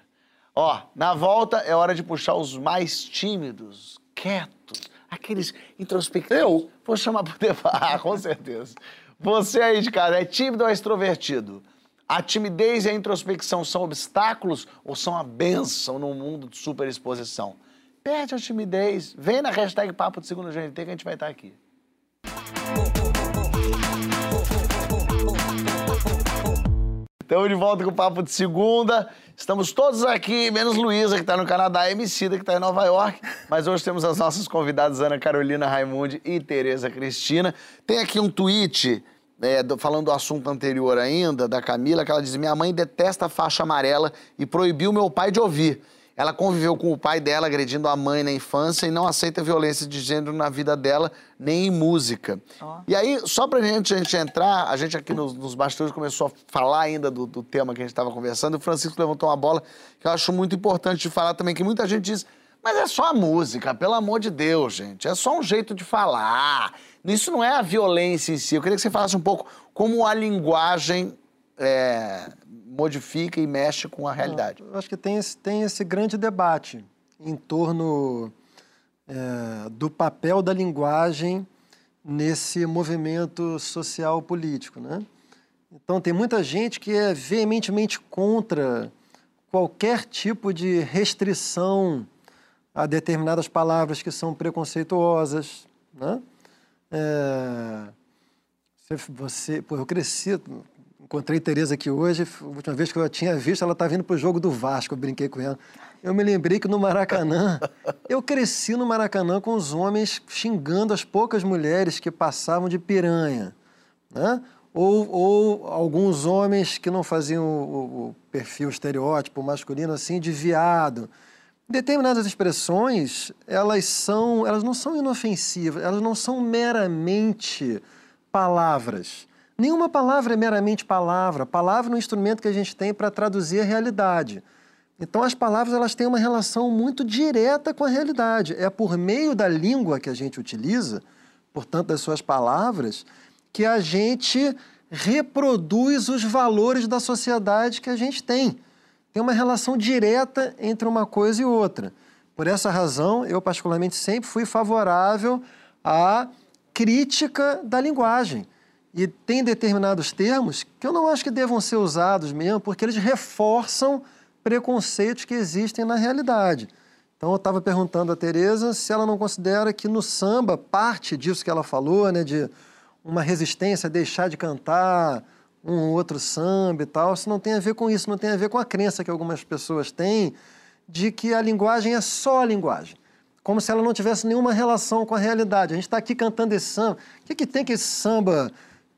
Ó, na volta é hora de puxar os mais tímidos, quietos, aqueles introspectivos. Eu vou chamar pro [laughs] debate, ah, com certeza. Você aí de casa, é tímido ou é extrovertido? A timidez e a introspecção são obstáculos ou são a benção num mundo de superexposição? Perde a timidez, vem na hashtag Papo de Segundo GNT que a gente vai estar aqui. Estamos de volta com o Papo de Segunda. Estamos todos aqui, menos Luísa, que está no Canadá, e Emicida, que está em Nova York. Mas hoje temos as nossas convidadas, Ana Carolina Raimundi e Tereza Cristina. Tem aqui um tweet, é, do- falando do assunto anterior ainda, da Camila, que ela diz: Minha mãe detesta a faixa amarela e proibiu meu pai de ouvir. Ela conviveu com o pai dela, agredindo a mãe na infância e não aceita violência de gênero na vida dela, nem em música. E aí, só pra gente, a gente entrar, a gente aqui nos, nos bastidores começou a falar ainda do, do tema que a gente estava conversando, e o Francisco levantou uma bola que eu acho muito importante de falar também, que muita gente diz, mas é só a música, pelo amor de Deus, gente, é só um jeito de falar. Isso não é a violência em si. Eu queria que você falasse um pouco como a linguagem é, modifica e mexe com a realidade. Eu acho que tem esse, tem esse grande debate em torno é, do papel da linguagem nesse movimento social político, né? Então tem muita gente que é veementemente contra qualquer tipo de restrição a determinadas palavras que são preconceituosas, né? É, você, você, pô, eu cresci, encontrei Tereza aqui hoje, a última vez que eu a tinha visto, ela estava indo para o jogo do Vasco, eu brinquei com ela. Eu me lembrei que no Maracanã, [laughs] eu cresci no Maracanã com os homens xingando as poucas mulheres que passavam de piranha, né? Ou, ou alguns homens que não faziam o, o- o perfil estereótipo masculino assim de viado. Determinadas expressões, elas são, elas não são inofensivas, elas não são meramente palavras. Nenhuma palavra é meramente palavra. Palavra é um instrumento que a gente tem para traduzir a realidade. Então as palavras elas têm uma relação muito direta com a realidade. É por meio da língua que a gente utiliza, portanto das suas palavras, que a gente reproduz os valores da sociedade que a gente tem. Tem uma relação direta entre uma coisa e outra. Por essa razão, eu particularmente sempre fui favorável à crítica da linguagem. E tem determinados termos que eu não acho que devam ser usados mesmo, porque eles reforçam preconceitos que existem na realidade. Então eu estava perguntando a Tereza se ela não considera que no samba parte disso que ela falou, né, de uma resistência deixar de cantar um ou outro samba e tal, isso não tem a ver com isso, não tem a ver com a crença que algumas pessoas têm de que a linguagem é só a linguagem, como se ela não tivesse nenhuma relação com a realidade. A gente está aqui cantando esse samba. O que, que tem que esse samba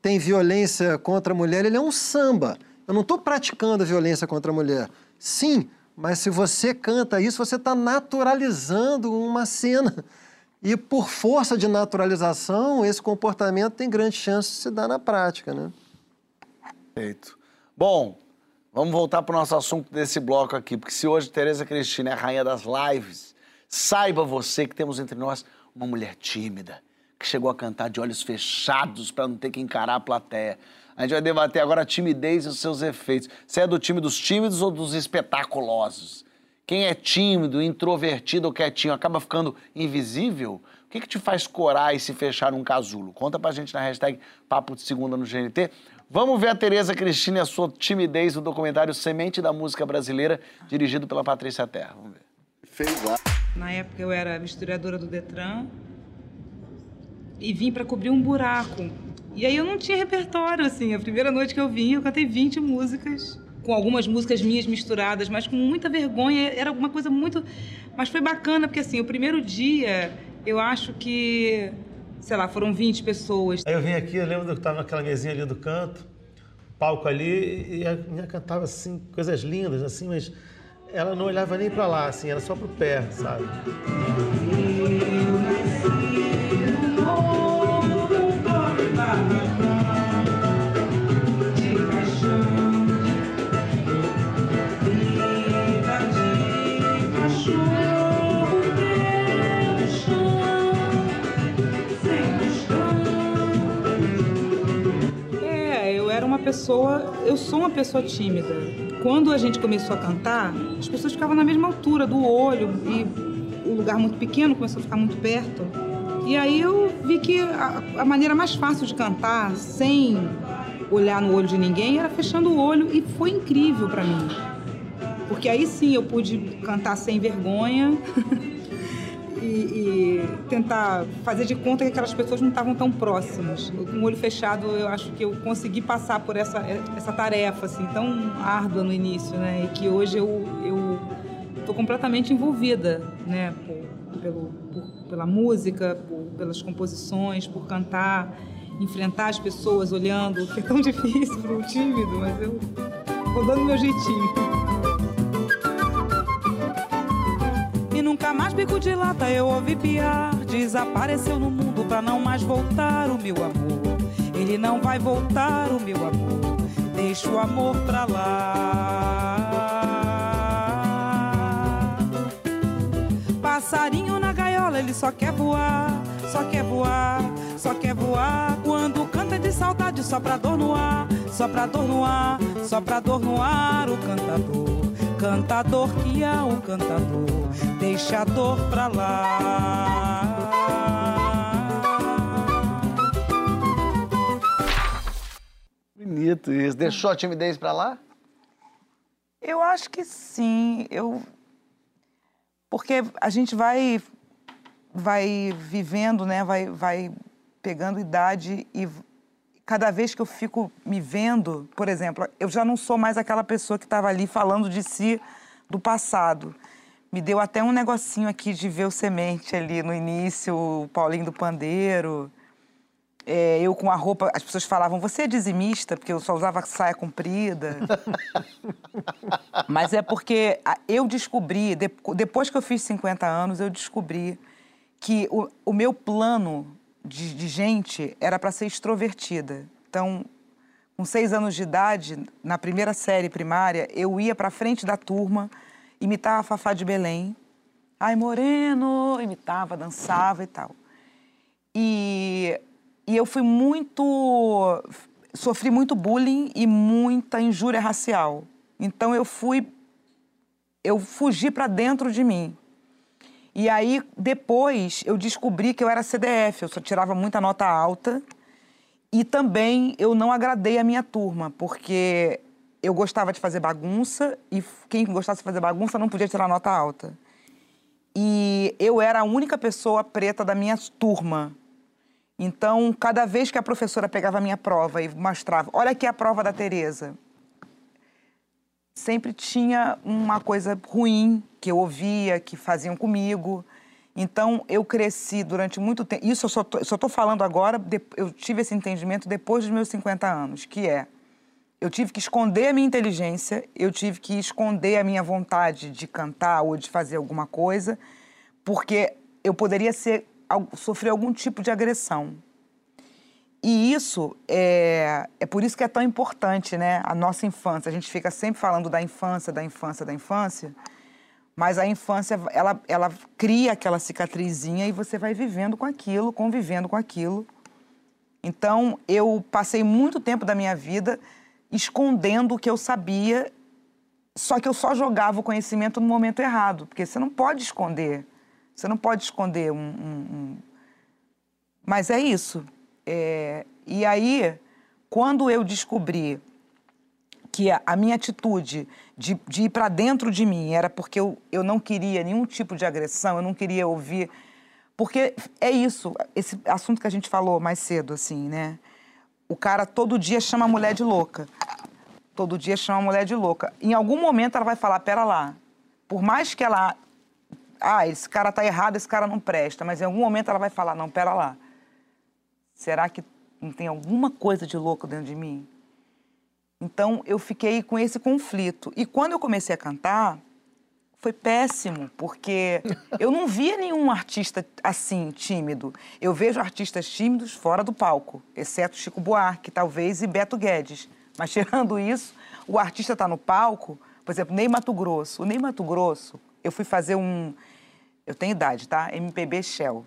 tem violência contra a mulher? Ele é um samba. Eu não estou praticando violência contra a mulher. Sim, mas se você canta isso, você está naturalizando uma cena. E por força de naturalização, esse comportamento tem grande chance de se dar na prática, né? Perfeito. Bom, vamos voltar para o nosso assunto desse bloco aqui, porque se hoje Tereza Cristina é a rainha das lives, saiba você que temos entre nós uma mulher tímida, que chegou a cantar de olhos fechados para não ter que encarar a plateia. A gente vai debater agora a timidez e os seus efeitos. Você é do time dos tímidos ou dos espetaculosos? Quem é tímido, introvertido ou quietinho acaba ficando invisível? O que, que te faz corar e se fechar num casulo? Conta pra gente na hashtag Papo de Segunda no GNT. Vamos ver a Tereza Cristina e a sua timidez no documentário Semente da Música Brasileira, dirigido pela Patrícia Terra. Vamos ver. Fez lá. Na época eu era historiadora do Detran e vim para cobrir um buraco. E aí eu não tinha repertório, assim. A primeira noite que eu vim, eu cantei 20 músicas, com algumas músicas minhas misturadas, mas com muita vergonha. Era alguma coisa muito. Mas foi bacana, porque assim, o primeiro dia, eu acho que, sei lá, foram 20 pessoas. Aí eu vim aqui, eu lembro que eu estava naquela mesinha ali do canto, palco ali, e a minha cantava assim, coisas lindas, assim, mas ela não olhava nem para lá, assim, era só pro pé, sabe? É, pessoa, eu sou uma pessoa tímida. Quando a gente começou a cantar, as pessoas ficavam na mesma altura do olho e o lugar muito pequeno começou a ficar muito perto. E aí eu vi que a, a maneira mais fácil de cantar, sem olhar no olho de ninguém, era fechando o olho e foi incrível para mim. Porque aí sim eu pude cantar sem vergonha e, tentar fazer de conta que aquelas pessoas não estavam tão próximas. Com o olho fechado, eu acho que eu consegui passar por essa, essa tarefa assim, tão árdua no início, né? E que hoje eu estou completamente envolvida, né? Por, pelo, por- pela música, por- pelas composições, por cantar, enfrentar as pessoas olhando, [laughs] que é tão difícil [laughs] para um tímido, mas eu vou dando meu jeitinho. E nunca mais bico de lata eu ouvi piar. Desapareceu no mundo pra não mais voltar o meu amor. Ele não vai voltar o meu amor. Deixa o amor pra lá. Passarinho na gaiola, ele só quer voar, só quer voar, só quer voar. Quando canta de saudade, só pra dor no ar, só pra dor no ar, só pra dor no ar. O cantador, cantador que é o cantador, deixa a dor pra lá. Bonito isso. Deixou a timidez pra lá? Eu acho que sim. Eu porque a gente vai vai vivendo, né? Vai vai pegando idade e cada vez que eu fico me vendo, por exemplo, eu já não sou mais aquela pessoa que estava ali falando de si do passado. Me deu até um negocinho aqui de ver o semente ali no início, o Paulinho do Pandeiro. É, eu com a roupa, as pessoas falavam, você é dizimista, porque eu só usava saia comprida. [laughs] Mas é porque a- eu descobri, de- depois que eu fiz 50 anos, eu descobri que o, o meu plano de, de gente era para ser extrovertida. Então, com seis anos de idade, na primeira série primária, eu ia para frente da turma, imitava a Fafá de Belém. Ai, Moreno! Imitava, dançava e tal. E, e eu fui muito. sofri muito bullying e muita injúria racial. Então eu fui. eu fugi para dentro de mim. E aí, depois, eu descobri que eu era CDF, eu só tirava muita nota alta. E também eu não agradei a minha turma, porque eu gostava de fazer bagunça e quem gostasse de fazer bagunça não podia tirar nota alta. E eu era a única pessoa preta da minha turma. Então, cada vez que a professora pegava a minha prova e mostrava, olha aqui a prova da Tereza, sempre tinha uma coisa ruim que eu ouvia, que faziam comigo. Então, eu cresci durante muito tempo. Isso eu só tô falando agora, eu tive esse entendimento depois dos meus 50 anos, que é eu tive que esconder a minha inteligência, eu tive que esconder a minha vontade de cantar ou de fazer alguma coisa, porque eu poderia ser, sofrer algum tipo de agressão. E isso é, é por isso que é tão importante, né? A nossa infância. A gente fica sempre falando da infância, da infância, da infância. Mas a infância, ela, ela cria aquela cicatrizinha e você vai vivendo com aquilo, convivendo com aquilo. Então, eu passei muito tempo da minha vida escondendo o que eu sabia, só que eu só jogava o conhecimento no momento errado, porque você não pode esconder. Você não pode esconder um. um, um... Mas é isso. É... E aí, quando eu descobri que a, a minha atitude de, de ir para dentro de mim era porque eu, eu não queria nenhum tipo de agressão, eu não queria ouvir. Porque é isso, esse assunto que a gente falou mais cedo, assim, né? O cara todo dia chama a mulher de louca. Todo dia chama a mulher de louca. Em algum momento ela vai falar: pera lá. Por mais que ela. Ah, esse cara tá errado, esse cara não presta. Mas em algum momento ela vai falar: não, pera lá. Será que não tem alguma coisa de louco dentro de mim? Então eu fiquei com esse conflito. E quando eu comecei a cantar, foi péssimo, porque [laughs] eu não via nenhum artista assim, tímido. Eu vejo artistas tímidos fora do palco, exceto Chico Buarque, talvez, e Beto Guedes. Mas tirando isso, o artista está no palco, por exemplo, Ney Mato Grosso. O Ney Mato Grosso, eu fui fazer um. Eu tenho idade, tá? MPB Shell.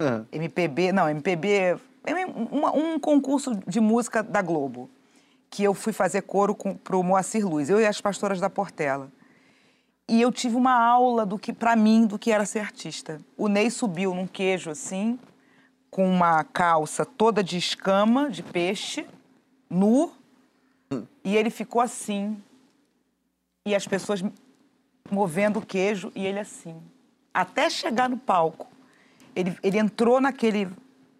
Uhum. MPB, não, MPB. Um, um concurso de música da Globo que eu fui fazer coro para o Moacir Luz, eu e as pastoras da Portela. E eu tive uma aula do que, para mim, do que era ser artista. O Ney subiu num queijo assim, com uma calça toda de escama, de peixe, nu, e ele ficou assim. E as pessoas movendo o queijo e ele assim. Até chegar no palco. Ele, ele entrou naquele,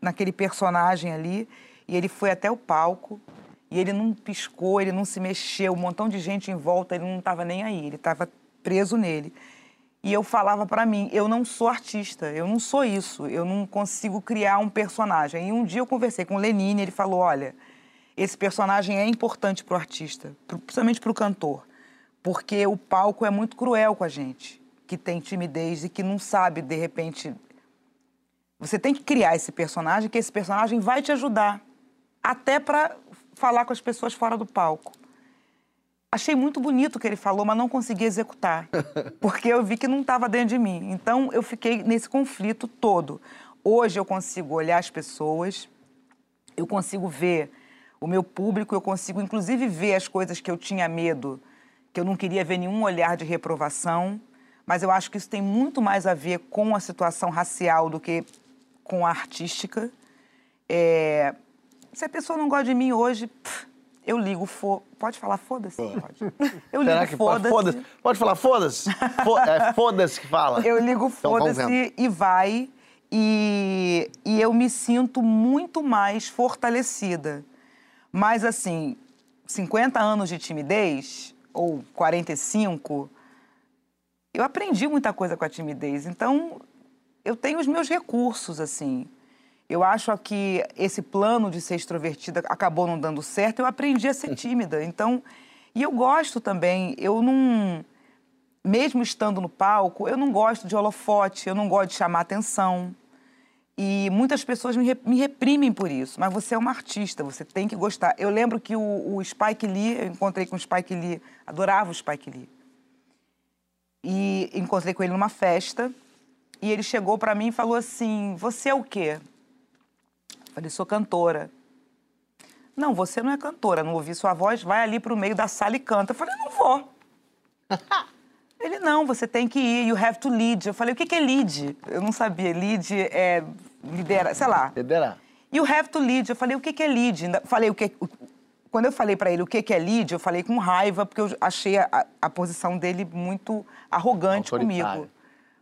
naquele personagem ali e ele foi até o palco e ele não piscou, ele não se mexeu, um montão de gente em volta, ele não estava nem aí, ele estava preso nele. E eu falava para mim, eu não sou artista, eu não sou isso, eu não consigo criar um personagem. E um dia eu conversei com o Lenine, ele falou, olha, esse personagem é importante para o artista, principalmente para o cantor, porque o palco é muito cruel com a gente, que tem timidez e que não sabe, de repente... Você tem que criar esse personagem, que esse personagem vai te ajudar, até para falar com as pessoas fora do palco. Achei muito bonito o que ele falou, mas não consegui executar, [laughs] porque eu vi que não estava dentro de mim. Então eu fiquei nesse conflito todo. Hoje eu consigo olhar as pessoas, eu consigo ver o meu público, eu consigo inclusive ver as coisas que eu tinha medo, que eu não queria ver nenhum olhar de reprovação, mas eu acho que isso tem muito mais a ver com a situação racial do que com a artística. É, se a pessoa não gosta de mim hoje, pff, eu ligo fo... Pode falar foda-se? Pode. Eu Será ligo foda-se. Foda pode falar foda-se? Fo é foda-se que fala. Eu ligo Então, foda-se e vai. E, e eu me sinto muito mais fortalecida. Mas, assim, 50 anos de timidez, ou 45, eu aprendi muita coisa com a timidez. Então, eu tenho os meus recursos, assim. Eu acho que esse plano de ser extrovertida acabou não dando certo. Eu aprendi a ser tímida. Então, e eu gosto também. Eu não, mesmo estando no palco, eu não gosto de holofote. Eu não gosto de chamar atenção. E muitas pessoas me, me reprimem por isso. Mas você é uma artista, você tem que gostar. Eu lembro que o, o Spike Lee, eu encontrei com o Spike Lee, adorava o Spike Lee. E encontrei com ele numa festa. E ele chegou para mim e falou assim: Você é o quê? Falei, sou cantora. Não, você não é cantora, não ouvi sua voz, vai ali para o meio da sala e canta. Eu falei, não vou. [laughs] Ele, não, você tem que ir, you have to lead. Eu falei, o que, que é lead? Eu não sabia. Lead é liderar, sei lá. Liderar. You have to lead. Eu falei, o que, que é lead? Falei, o que... Quando eu falei para ele o que, que é lead, eu falei com raiva, porque eu achei a, a posição dele muito arrogante comigo.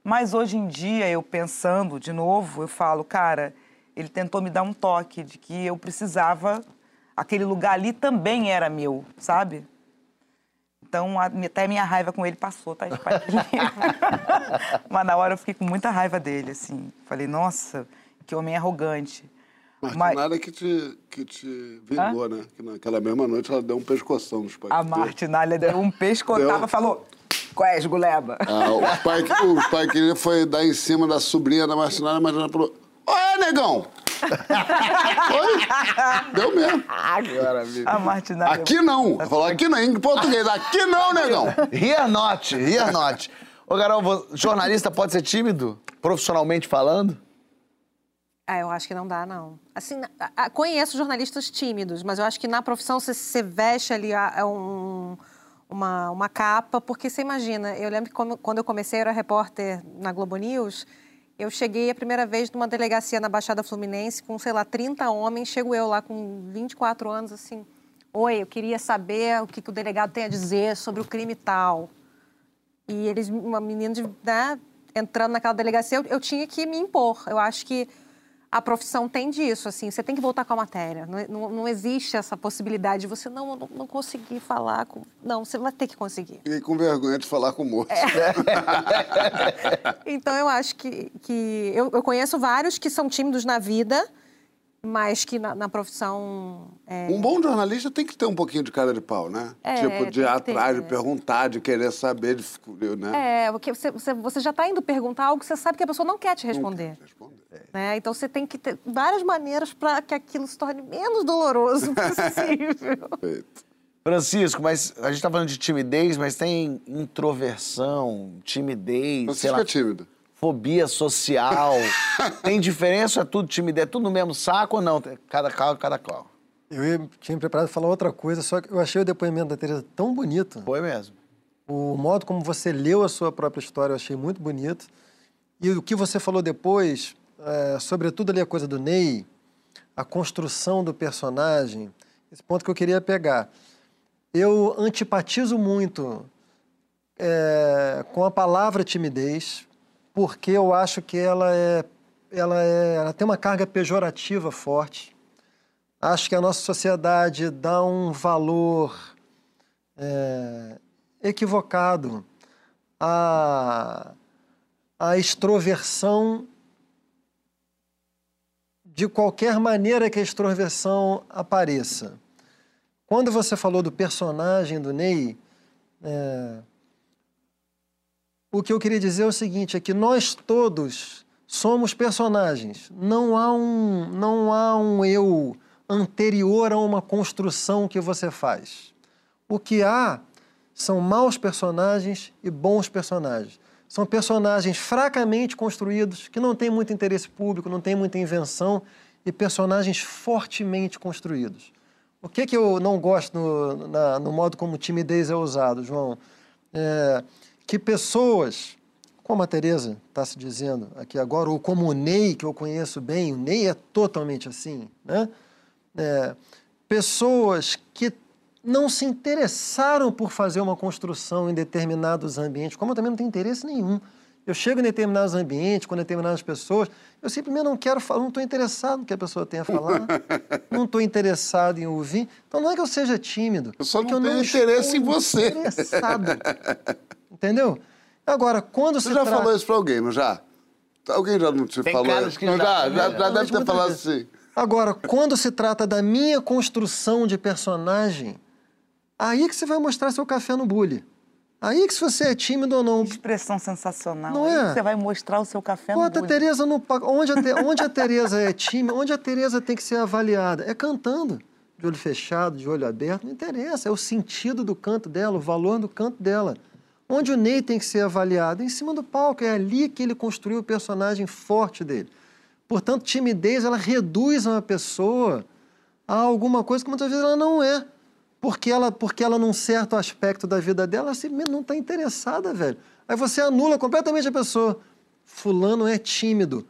Mas hoje em dia, eu pensando de novo, eu falo, cara, ele tentou me dar um toque de que eu precisava, aquele lugar ali também era meu, sabe? Então, a- até minha raiva com ele passou, tá? [laughs] Mas na hora eu fiquei com muita raiva dele, assim. Falei, nossa, que homem arrogante. Mas, Mas- nada que te, que te vingou, né? Que naquela mesma noite ela deu um pescoção no Spike. A Martinalha deu um pescotava Deu. falou, qual é, esguleba? Ah, o Spike, o Spike Lee foi dar em cima da sobrinha da Martinalha, mas ela falou: Olha, negão! [laughs] Foi? Deu mesmo. Agora, amigo. A Martinalha. Aqui não. Falou aqui não, em português. Aqui não, negão. Here not, here not. Ô, Carol, vo- jornalista pode ser tímido? Profissionalmente falando? Ah, eu acho que não dá, não. Assim, a- a- conheço jornalistas tímidos, mas eu acho que na profissão você, você veste ali a- a um- uma, uma capa, porque você imagina, eu lembro que quando, eu comecei, eu era repórter na Globo News, eu cheguei a primeira vez numa delegacia na Baixada Fluminense com, sei lá, 30 homens, chego eu lá com 24 anos, assim, oi, eu queria saber o que, que o delegado tem a dizer sobre o crime tal. E eles, uma menina de, né, entrando naquela delegacia, eu, eu tinha que me impor. Eu acho que a profissão tem disso, assim, você tem que voltar com a matéria. Não, não, não existe essa possibilidade de você não, não, não conseguir falar com. Não, você vai ter que conseguir. Fiquei com vergonha de falar com o moço. [laughs] Então eu acho que. que eu, eu conheço vários que são tímidos na vida, mas que na, na profissão. é, Um bom jornalista tem que ter um pouquinho de cara de pau, né? É, tipo, de ir que ter, atrás, de né? perguntar, de querer saber, de, né? É, porque você, você, você já está indo perguntar algo que você sabe que a pessoa não quer te responder. Responder. Né? Então você tem que ter várias maneiras para que aquilo se torne menos doloroso [laughs] possível. [laughs] Perfeito. Francisco, mas a gente tá falando de timidez, mas tem introversão, timidez, sei Francisco lá, é tímido. fobia social. [laughs] tem diferença? É tudo timidez? É tudo no mesmo saco ou não? Cada qual, cada qual. Eu ia- tinha preparado falar outra coisa, só que eu achei o depoimento da Tereza tão bonito. Foi mesmo. O modo como você leu a sua própria história eu achei muito bonito. E o que você falou depois, é, sobretudo ali a coisa do Ney, a construção do personagem, esse ponto que eu queria pegar. Eu antipatizo muito é, com a palavra timidez, porque eu acho que ela é, ela é, ela tem uma carga pejorativa forte. Acho que a nossa sociedade dá um valor é, equivocado à, à extroversão de qualquer maneira que a extroversão apareça. Quando você falou do personagem do Ney, é, o que eu queria dizer é o seguinte, é que nós todos somos personagens. Não há um, não há um eu anterior a uma construção que você faz. O que há são maus personagens e bons personagens. São personagens fracamente construídos, que não têm muito interesse público, não têm muita invenção, e personagens fortemente construídos. O que, que eu não gosto no, na- no modo como timidez é usado, João? É que pessoas, como a Tereza está se dizendo aqui agora, ou como o Ney, que eu conheço bem, o Ney é totalmente assim, né? É, pessoas que não se interessaram por fazer uma construção em determinados ambientes, como eu também não tenho interesse nenhum. Eu chego em determinados ambientes, com determinadas pessoas, eu simplesmente não quero falar, não estou interessado no que a pessoa tenha a falar, [laughs] não estou interessado em ouvir. Então não é que eu seja tímido. Eu só é que não tenho estou interesse em você. Interessado. Entendeu? Agora, quando Você se já trata... falou isso pra alguém, não já? Alguém já não te Tem falou isso? que Não, já- já, já, já- já deve ter falado assim. Agora, quando se trata da minha construção de personagem, aí que você vai mostrar seu café no bule. Aí que se você é tímido ou não. Expressão sensacional. Não é? Você vai mostrar o seu café no Bota a bule. Tereza no onde a, Te- onde a Tereza é tímida, onde a Tereza tem que ser avaliada? É cantando. De olho fechado, de olho aberto, não interessa. É o sentido do canto dela, o valor do canto dela. Onde o Ney tem que ser avaliado? Em cima do palco. É ali que ele construiu o personagem forte dele. Portanto, timidez, ela reduz uma pessoa a alguma coisa que muitas vezes ela não é. Porque ela, porque ela num certo aspecto da vida dela, não está interessada, velho. Aí você anula completamente a pessoa. Fulano é tímido.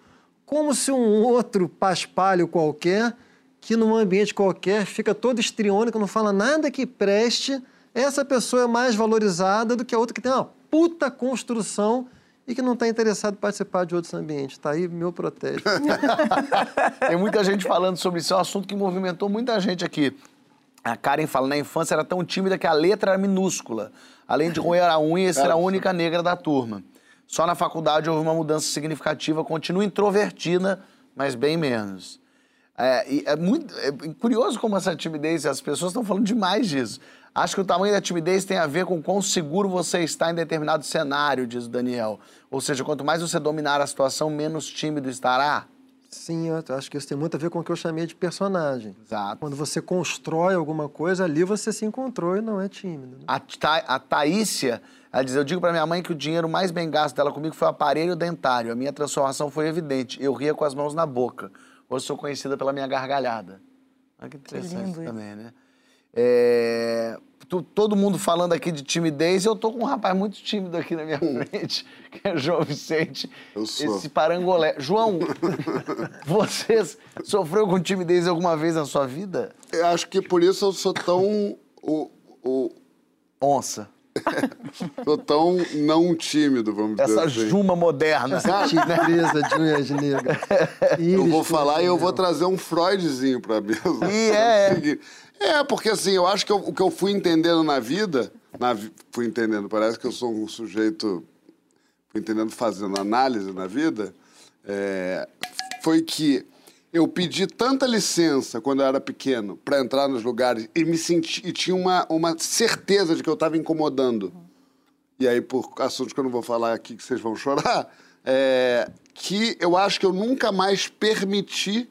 Como se um outro paspalho qualquer, que num ambiente qualquer fica todo estriônico, não fala nada que preste, essa pessoa é mais valorizada do que a outra que tem uma puta construção e que não está interessado em participar de outros ambientes. Tá aí meu protesto. [laughs] Tem muita gente falando sobre isso, é um assunto que movimentou muita gente aqui. A Karen fala, na infância era tão tímida que a letra era minúscula. Além de roer a unha e ser a única negra da turma. Só na faculdade houve uma mudança significativa, continua introvertida, mas bem menos. É, é muito é curioso como essa timidez, as pessoas estão falando demais disso. Acho que o tamanho da timidez tem a ver com quão seguro você está em determinado cenário, diz o Daniel. Ou seja, quanto mais você dominar a situação, menos tímido estará. Sim, eu acho que isso tem muito a ver com o que eu chamei de personagem. Exato. Quando você constrói alguma coisa, ali você se encontrou e não é tímido. né? A, Tha a Thaísia, ela diz, eu digo pra minha mãe que o dinheiro mais bem gasto dela comigo foi o aparelho dentário. A minha transformação foi evidente. Eu ria com as mãos na boca. Hoje sou conhecida pela minha gargalhada. Olha que interessante lindo isso. também, né? É, tu- todo mundo falando aqui de timidez, eu tô com um rapaz muito tímido aqui na minha frente, [laughs] que é João Vicente. Eu sou. Esse parangolé. João, [laughs] você sofreu com timidez alguma vez na sua vida? Eu acho que por isso eu sou tão. O, o, Onça. [laughs] sou tão não tímido, vamos dizer Essa assim. juma moderna. Essa tigresa de unhas negras. Eu vou falar e eu vou trazer um Freudzinho pra mesa. E é. Seguinte, É, porque assim, eu acho que eu- o que eu fui entendendo na vida, na fui entendendo, parece que eu sou um sujeito, fui entendendo fazendo análise na vida, é, foi que eu pedi tanta licença quando eu era pequeno para entrar nos lugares e me senti e tinha uma, uma certeza de que eu estava incomodando. E aí, por assuntos que eu não vou falar aqui que vocês vão chorar, é, que eu acho que eu nunca mais permiti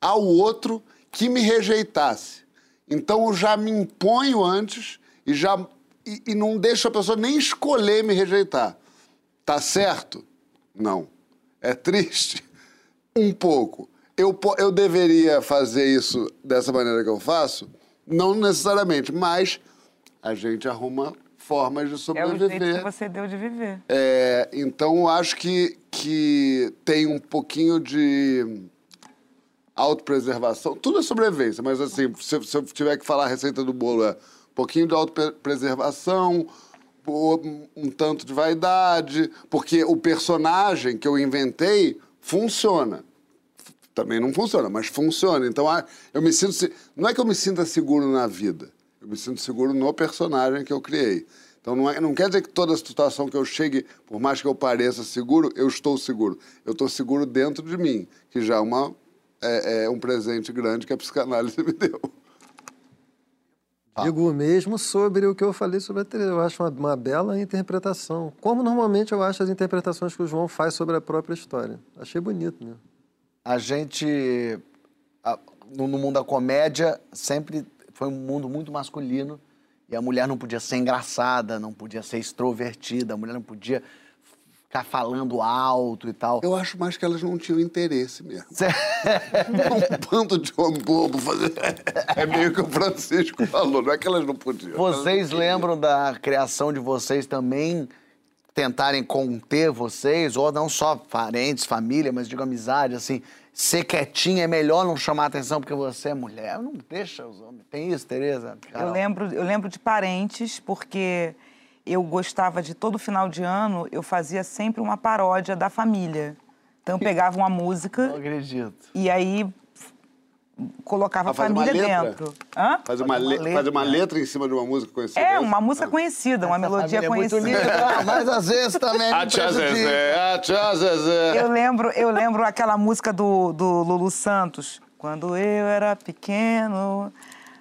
ao outro que me rejeitasse. Então eu já me imponho antes e já e, e não deixo a pessoa nem escolher me rejeitar. Tá certo? Não. É triste? [laughs] Um pouco. Eu, eu deveria fazer isso dessa maneira que eu faço? Não necessariamente, mas a gente arruma formas de É o sobreviver. jeito que você deu de viver. É, então, eu acho que, que tem um pouquinho de autopreservação. Tudo é sobrevivência, mas assim, se, se eu tiver que falar a receita do bolo, é um pouquinho de autopreservação, um tanto de vaidade, porque o personagem que eu inventei funciona. Também não funciona, mas funciona. Então, ah, eu me sinto. Não é que eu me sinta seguro na vida, eu me sinto seguro no personagem que eu criei. Então, não, é, não quer dizer que toda situação que eu chegue, por mais que eu pareça seguro, eu estou seguro. Eu estou seguro dentro de mim, que já é, uma, é, é um presente grande que a psicanálise [laughs] me deu. Digo o mesmo sobre o que eu falei sobre a Teresa. Eu acho uma, uma bela interpretação. Como normalmente eu acho as interpretações que o João faz sobre a própria história. Achei bonito, né? A gente, a- no, no mundo da comédia, sempre foi um mundo muito masculino. E a mulher não podia ser engraçada, não podia ser extrovertida, a mulher não podia ficar falando alto e tal. Eu acho mais que elas não tinham interesse mesmo. [laughs] um bando de homem bobo fazer. É meio que o Francisco falou, não é que elas não podiam. não Vocês queriam. lembram da criação de vocês também tentarem conter vocês, ou não só parentes, família, mas digo amizade, assim, ser quietinha é melhor não chamar atenção porque você é mulher. Não deixa os homens. Tem isso, Tereza? Eu lembro, eu lembro de parentes, porque eu gostava de todo final de ano, eu fazia sempre uma paródia da família. Então eu pegava uma música Não acredito. e aí colocava Ah, a família dentro. Hã? Faz uma, le- letra. faz uma letra em cima de uma música conhecida. É, isso? uma música conhecida, uma Essa melodia família é muito conhecida. linda, [laughs] mas às vezes também A me tia prejudica. Zezé, a tia Zezé. Eu lembro, eu lembro aquela música do, do Lulu Santos. Quando eu era pequeno.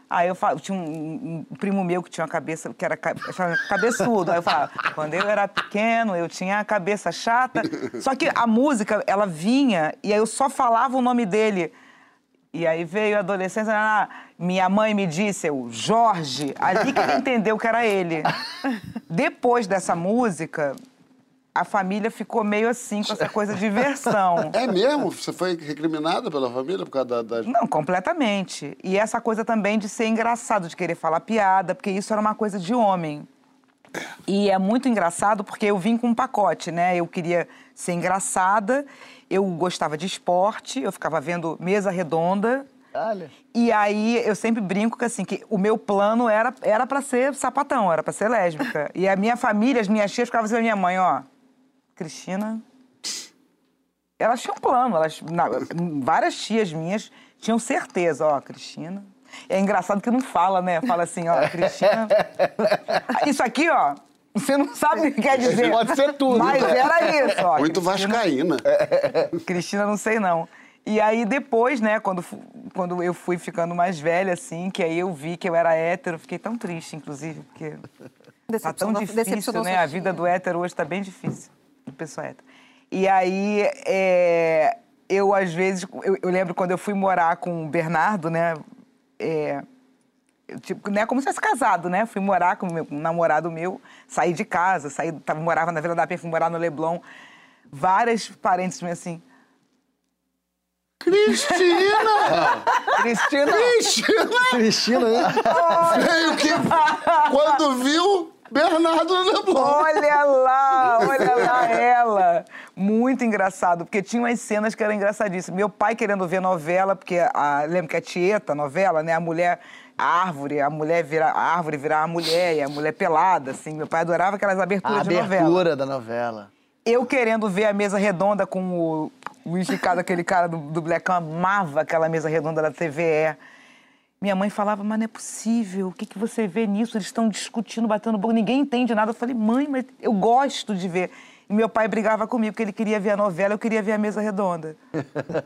Aí eu falo, tinha um, um primo meu que tinha uma cabeça, que era cabeçudo. Aí eu falava, quando eu era pequeno, eu tinha a cabeça chata. Só que a música, ela vinha e aí eu só falava o nome dele. E aí veio a adolescência, ah, minha mãe me disse, eu, Jorge, ali que ele entendeu que era ele. [laughs] Depois dessa música, a família ficou meio assim, com essa coisa de diversão. [laughs] É mesmo? Você foi recriminada pela família por causa da... das- Não, completamente. E essa coisa também de ser engraçado, de querer falar piada, porque isso era uma coisa de homem. E é muito engraçado porque eu vim com um pacote, né? Eu queria ser engraçada, eu gostava de esporte, eu ficava vendo mesa redonda. Olha. E aí eu sempre brinco que assim, que o meu plano era era para ser sapatão, era para ser lésbica. E a minha família, as minhas tias ficavam assim, minha mãe, ó, Cristina, elas tinham plano, elas, na- várias tias minhas tinham certeza, ó, Cristina. É engraçado que não fala, né? Fala assim, ó, Cristina. Isso aqui, ó, você não sabe o que quer dizer. Pode ser tudo, Mas né? era isso, ó. Muito Cristina- vascaína. Cristina, não sei não. E aí depois, né, quando, quando eu fui ficando mais velha, assim, que aí eu vi que eu era hétero, fiquei tão triste, inclusive, porque tá tão difícil, né? A vida do hétero hoje tá bem difícil, do pessoal hétero. E aí, é, eu às vezes, eu, eu lembro quando eu fui morar com o Bernardo, né? É, eu, tipo, não é como se fosse casado, né? Fui morar com meu- um namorado meu, saí de casa, saí, tava, morava na Vila da Penha, fui morar no Leblon. Várias parentes me assim, Cristina! [laughs] Cristina! Cristina! Cristina, né? Veio que quando viu, Bernardo Leblon. Olha lá, [laughs] olha lá ela. Muito engraçado, porque tinha umas cenas que eram engraçadíssimas. Meu pai querendo ver novela, porque a, lembra que a Tieta, a novela, né? A mulher, a árvore, a mulher vira a árvore virar a mulher, e a mulher pelada, assim. Meu pai adorava aquelas A aberturas de novela. abertura da novela. Eu querendo ver a mesa redonda com o, o Luiz Ricardo, aquele cara do, do Blackão, amava aquela mesa redonda da TVE. Minha mãe falava, mas não é possível, o que, que você vê nisso? Eles estão discutindo, batendo boca, ninguém entende nada. Eu falei, mãe, mas eu gosto de ver. E meu pai brigava comigo, porque ele queria ver a novela, eu queria ver a mesa redonda.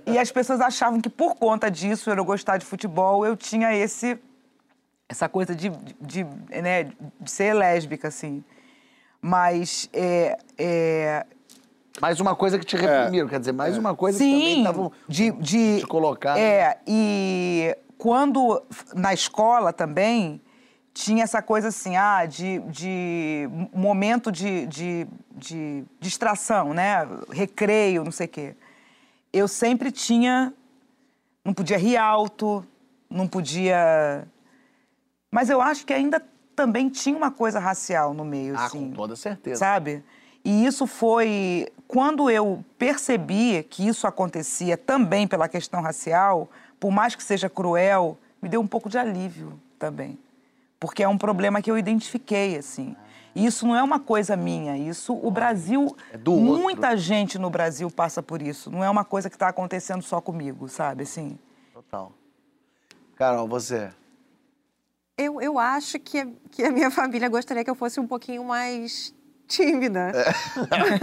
e as pessoas achavam que por conta disso, eu não gostar de futebol, eu tinha esse essa coisa de, de, de, né, de ser lésbica, assim. Mas é, é, Mais uma coisa que te reprimiram, quer dizer, mais uma coisa que também Sim, estavam de, de te colocar. É, e quando na escola também tinha essa coisa assim, ah, de, de momento de, de, de distração, né? Recreio, não sei o quê. Eu sempre tinha. Não podia rir alto, não podia. Mas eu acho que ainda também tinha uma coisa racial no meio, Ah, assim com toda certeza. sabe? E isso foi quando eu percebi que isso acontecia também pela questão racial, por mais que seja cruel, me deu um pouco de alívio também, porque é um problema que eu identifiquei assim. E isso não é uma coisa minha, isso o Brasil, É do outro. muita gente no Brasil passa por isso. Não é uma coisa que está acontecendo só comigo, sabe? Assim. Total. Carol, você. Eu, eu acho que, a- que a minha [laughs] família gostaria que eu fosse um pouquinho mais tímida.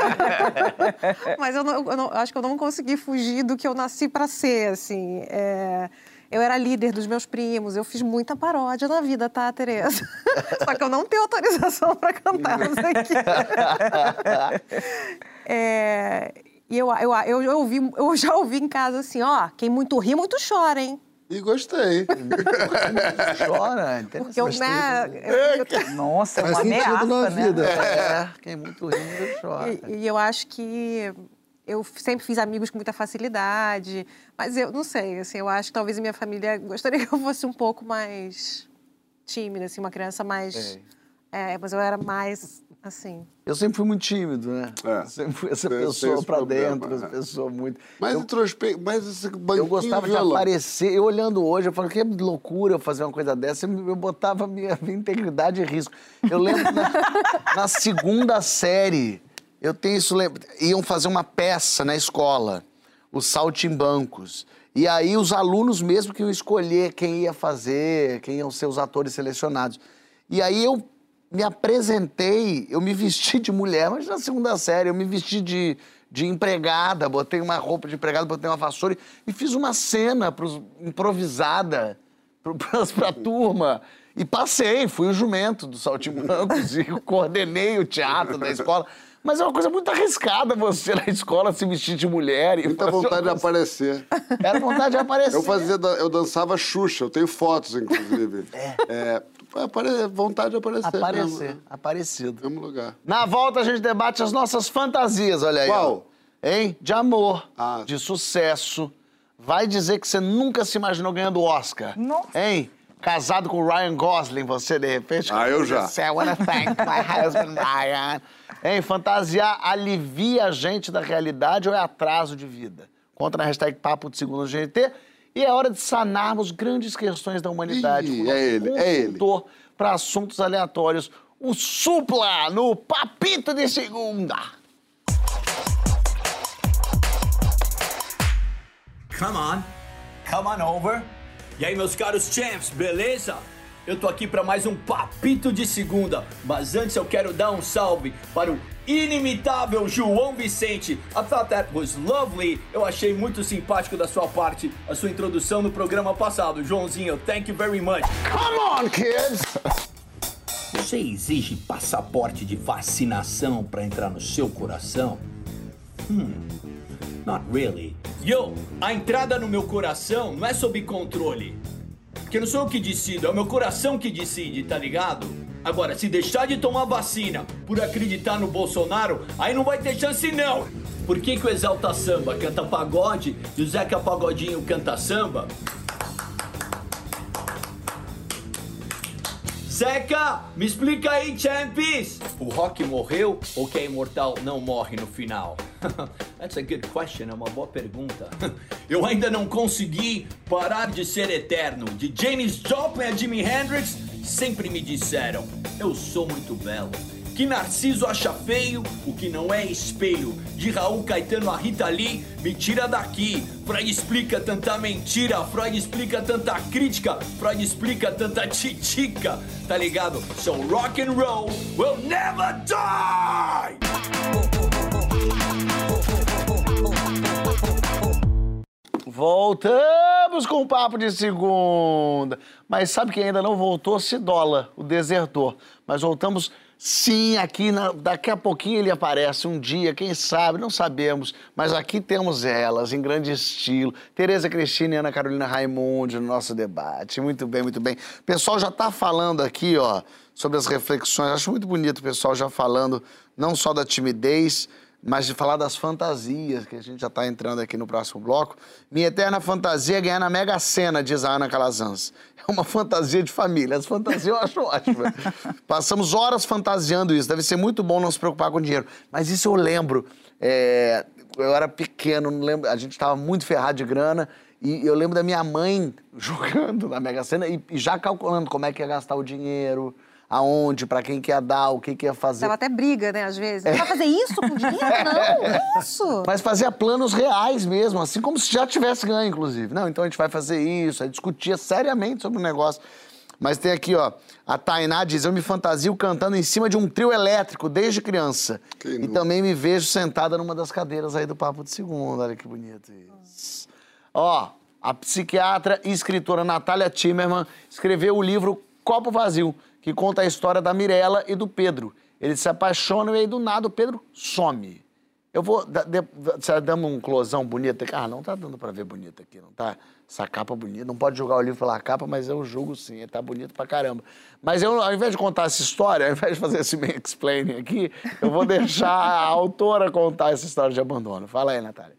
[laughs] Mas eu, não, eu não- acho que eu não consegui fugir do que eu nasci para ser, assim. É, eu era líder dos meus primos, eu fiz muita paródia na vida, tá, Tereza? [laughs] Só que eu não tenho autorização para cantar isso aqui. [laughs] É, e eu, eu, eu, eu, ouvi, eu já ouvi em casa assim, ó, quem muito ri, muito chora, hein? E gostei. [laughs] Chora, Porque eu, interessante. né, eu- Nossa, é Faz uma sentido ameaça, na né? vida. É, quem é muito rindo chora. E, e eu acho que eu sempre fiz amigos com muita facilidade, mas eu não sei, assim, eu acho que talvez a minha família gostaria [laughs] que eu fosse um pouco mais tímida, assim, uma criança mais. É, mas eu era mais assim. Eu sempre fui muito tímido, né? É. Sempre fui essa Tem- pessoa problema, dentro, essa é. pessoa muito. Mais eu, mais esse banquinho eu gostava de violão. aparecer. Eu olhando hoje, eu falo, que loucura eu fazer uma coisa dessa. Eu, eu botava a minha, minha integridade em risco. Eu lembro na, [laughs] na segunda série, eu tenho isso. lem- Iam fazer uma peça na escola, os Saltimbancos. E aí os alunos mesmo que iam escolher quem ia fazer, quem iam ser os atores selecionados. E aí eu me apresentei, eu me vesti de mulher, mas na segunda série, eu me vesti de, de empregada, botei uma roupa de empregada, botei uma vassoura e, fiz uma cena pros, improvisada pro, [laughs] pras- pra turma. E passei, fui o jumento do Saltimbancos e [laughs] coordenei o teatro da escola. Mas é uma coisa muito arriscada você na escola se vestir de mulher. E Muita vontade de aparecer. Era vontade de aparecer. Eu fazia, eu dançava Xuxa, eu tenho fotos, inclusive. É. apare- vontade de aparecer. Aparecer, Mesmo, aparecido. mesmo lugar. Na volta a gente debate as nossas fantasias, olha aí. Qual? ó. Hein? De amor, Ah. de sucesso. Vai dizer que você nunca se imaginou ganhando Oscar. Nossa. Hein? Casado com o Ryan Gosling, você de repente. Ah, eu já. I wanna thank my husband Ryan. Hein? Fantasiar alivia a gente da realidade ou é atraso de vida? Conta na hashtag Papo de Segundo GNT. E é hora de sanarmos grandes questões da humanidade. Ih, é ele, é ele. para assuntos aleatórios. O Supla no Papito de Segunda. Come on, come on over. E aí, meus caros champs, beleza? Eu tô aqui para mais um papito de segunda, mas antes eu quero dar um salve para o inimitável João Vicente. I thought that was lovely. Eu achei muito simpático da sua parte a sua introdução no programa passado, Joãozinho. Thank you very much. Come on, kids! Você exige passaporte de vacinação para entrar no seu coração? Hum. Not really. Yo, a entrada no meu coração não é sob controle. Porque não sou eu que decido, é o meu coração que decide, tá ligado? Agora, se deixar de tomar vacina por acreditar no Bolsonaro, aí não vai ter chance não. Por que, que o Exalta Samba canta pagode e o Zeca Pagodinho canta samba? Zeca, me explica aí, champions! O rock morreu ou quem é imortal não morre no final? [laughs] That's a good question, é uma boa pergunta. [laughs] Eu ainda não consegui parar de ser eterno. De James Joplin a Jimi Hendrix, sempre me disseram: eu sou muito belo. Que Narciso acha feio, o que não é espelho. De Raul Caetano a Rita Lee, me tira daqui. Freud explica tanta mentira, Freud explica tanta crítica, Freud explica tanta titica, tá ligado? So rock and roll will never die! Voltamos com o papo de segunda. Mas sabe quem ainda não voltou? Cidola, o desertor. Mas voltamos sim aqui, na- daqui a pouquinho ele aparece um dia, quem sabe, não sabemos. Mas aqui temos elas, em grande estilo. Tereza Cristina e Ana Carolina Raimundi no nosso debate. Muito bem, muito bem. O pessoal já está falando aqui, ó, sobre as reflexões. Acho muito bonito o pessoal já falando não só da timidez, mas de falar das fantasias, que a gente já está entrando aqui no próximo bloco. Minha eterna fantasia é ganhar na Mega Sena, diz a Ana Calazans. [laughs] Uma fantasia de família. As fantasias eu acho ótima. [laughs] Passamos horas fantasiando isso. Deve ser muito bom não se preocupar com dinheiro. Mas isso eu lembro. é, eu era pequeno, não lembro, a gente estava muito ferrado de grana. E eu lembro da minha mãe [laughs] jogando na Mega Sena e, e já calculando como é que ia gastar o dinheiro, aonde, para quem que ia dar, o que que ia fazer. Dava até briga, né, às vezes. Vai fazer isso com dinheiro? [laughs] Não, isso. Mas fazia planos reais mesmo, assim como se já tivesse ganho, inclusive. Não, então a gente vai fazer isso, aí discutia seriamente sobre o negócio. Mas tem aqui, ó, a Tainá diz, eu me fantasio cantando em cima de um trio elétrico desde criança. E também me vejo sentada numa das cadeiras aí do Papo de Segunda, olha que bonito isso. Ó, a psiquiatra e escritora Natália Timmerman escreveu o livro Copo Vazio, que conta a história da Mirella e do Pedro. Eles se apaixonam e aí do nada o Pedro some. Eu vou. Você dando um closão bonito aqui? Ah, não tá dando pra ver bonito aqui, não tá? Essa capa bonita. Não pode julgar o livro pela capa, mas eu julgo sim. Tá bonito pra caramba. Mas eu, ao invés de contar essa história, ao invés de fazer esse explaining aqui, eu vou deixar a autora contar essa história de abandono. Fala aí, Natália.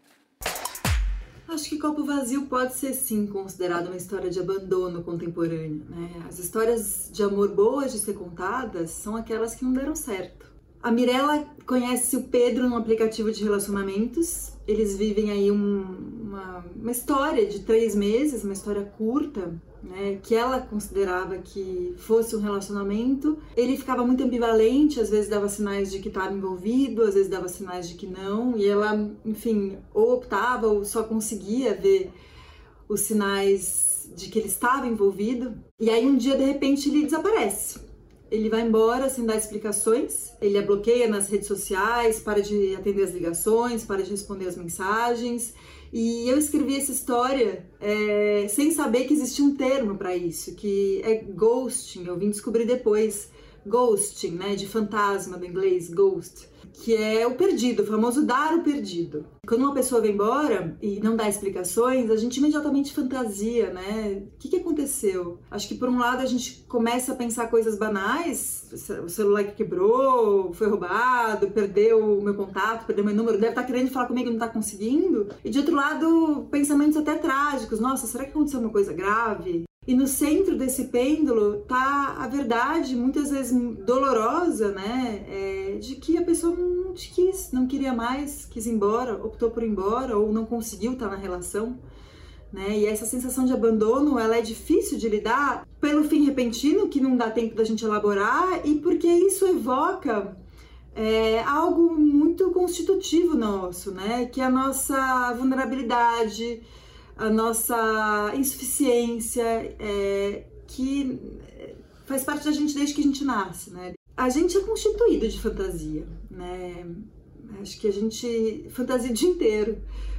Acho que Copo Vazio pode ser sim considerado uma história de abandono contemporâneo. Né? As histórias de amor boas de ser contadas são aquelas que não deram certo. A Mirella conhece o Pedro num aplicativo de relacionamentos. Eles vivem aí um- uma, uma história de três meses, uma história curta, né? Que ela considerava que fosse um relacionamento. Ele ficava muito ambivalente, às vezes dava sinais de que estava envolvido, às vezes dava sinais de que não. E ela, enfim, ou optava ou só conseguia ver os sinais de que ele estava envolvido. E aí um dia, de repente, ele desaparece. Ele vai embora sem dar explicações, ele a bloqueia nas redes sociais, para de atender as ligações, para de responder as mensagens. E eu escrevi essa história é, sem saber que existia um termo para isso, que é ghosting. Eu vim descobrir depois. Ghosting, né? De fantasma do inglês, ghost. Que é o perdido, o famoso dar o perdido. Quando uma pessoa vem embora e não dá explicações, a gente imediatamente fantasia, né? O que, que aconteceu? Acho que por um lado a gente começa a pensar coisas banais, o celular que quebrou, foi roubado, perdeu o meu contato, perdeu meu número, deve estar querendo falar comigo e não está conseguindo. E de outro lado, pensamentos até trágicos. Nossa, será que aconteceu uma coisa grave? E no centro desse pêndulo tá a verdade, muitas vezes dolorosa, né? É, de que a pessoa não te quis, não queria mais, quis ir embora, optou por ir embora ou não conseguiu estar na relação. Né? E essa sensação de abandono, ela é difícil de lidar pelo fim repentino, que não dá tempo da gente elaborar, e porque isso evoca é, algo muito constitutivo nosso, né? Que é a nossa vulnerabilidade, a nossa insuficiência, é, que faz parte da gente desde que a gente nasce, né? A gente é constituído de fantasia, né? Acho que a gente fantasia o dia inteiro.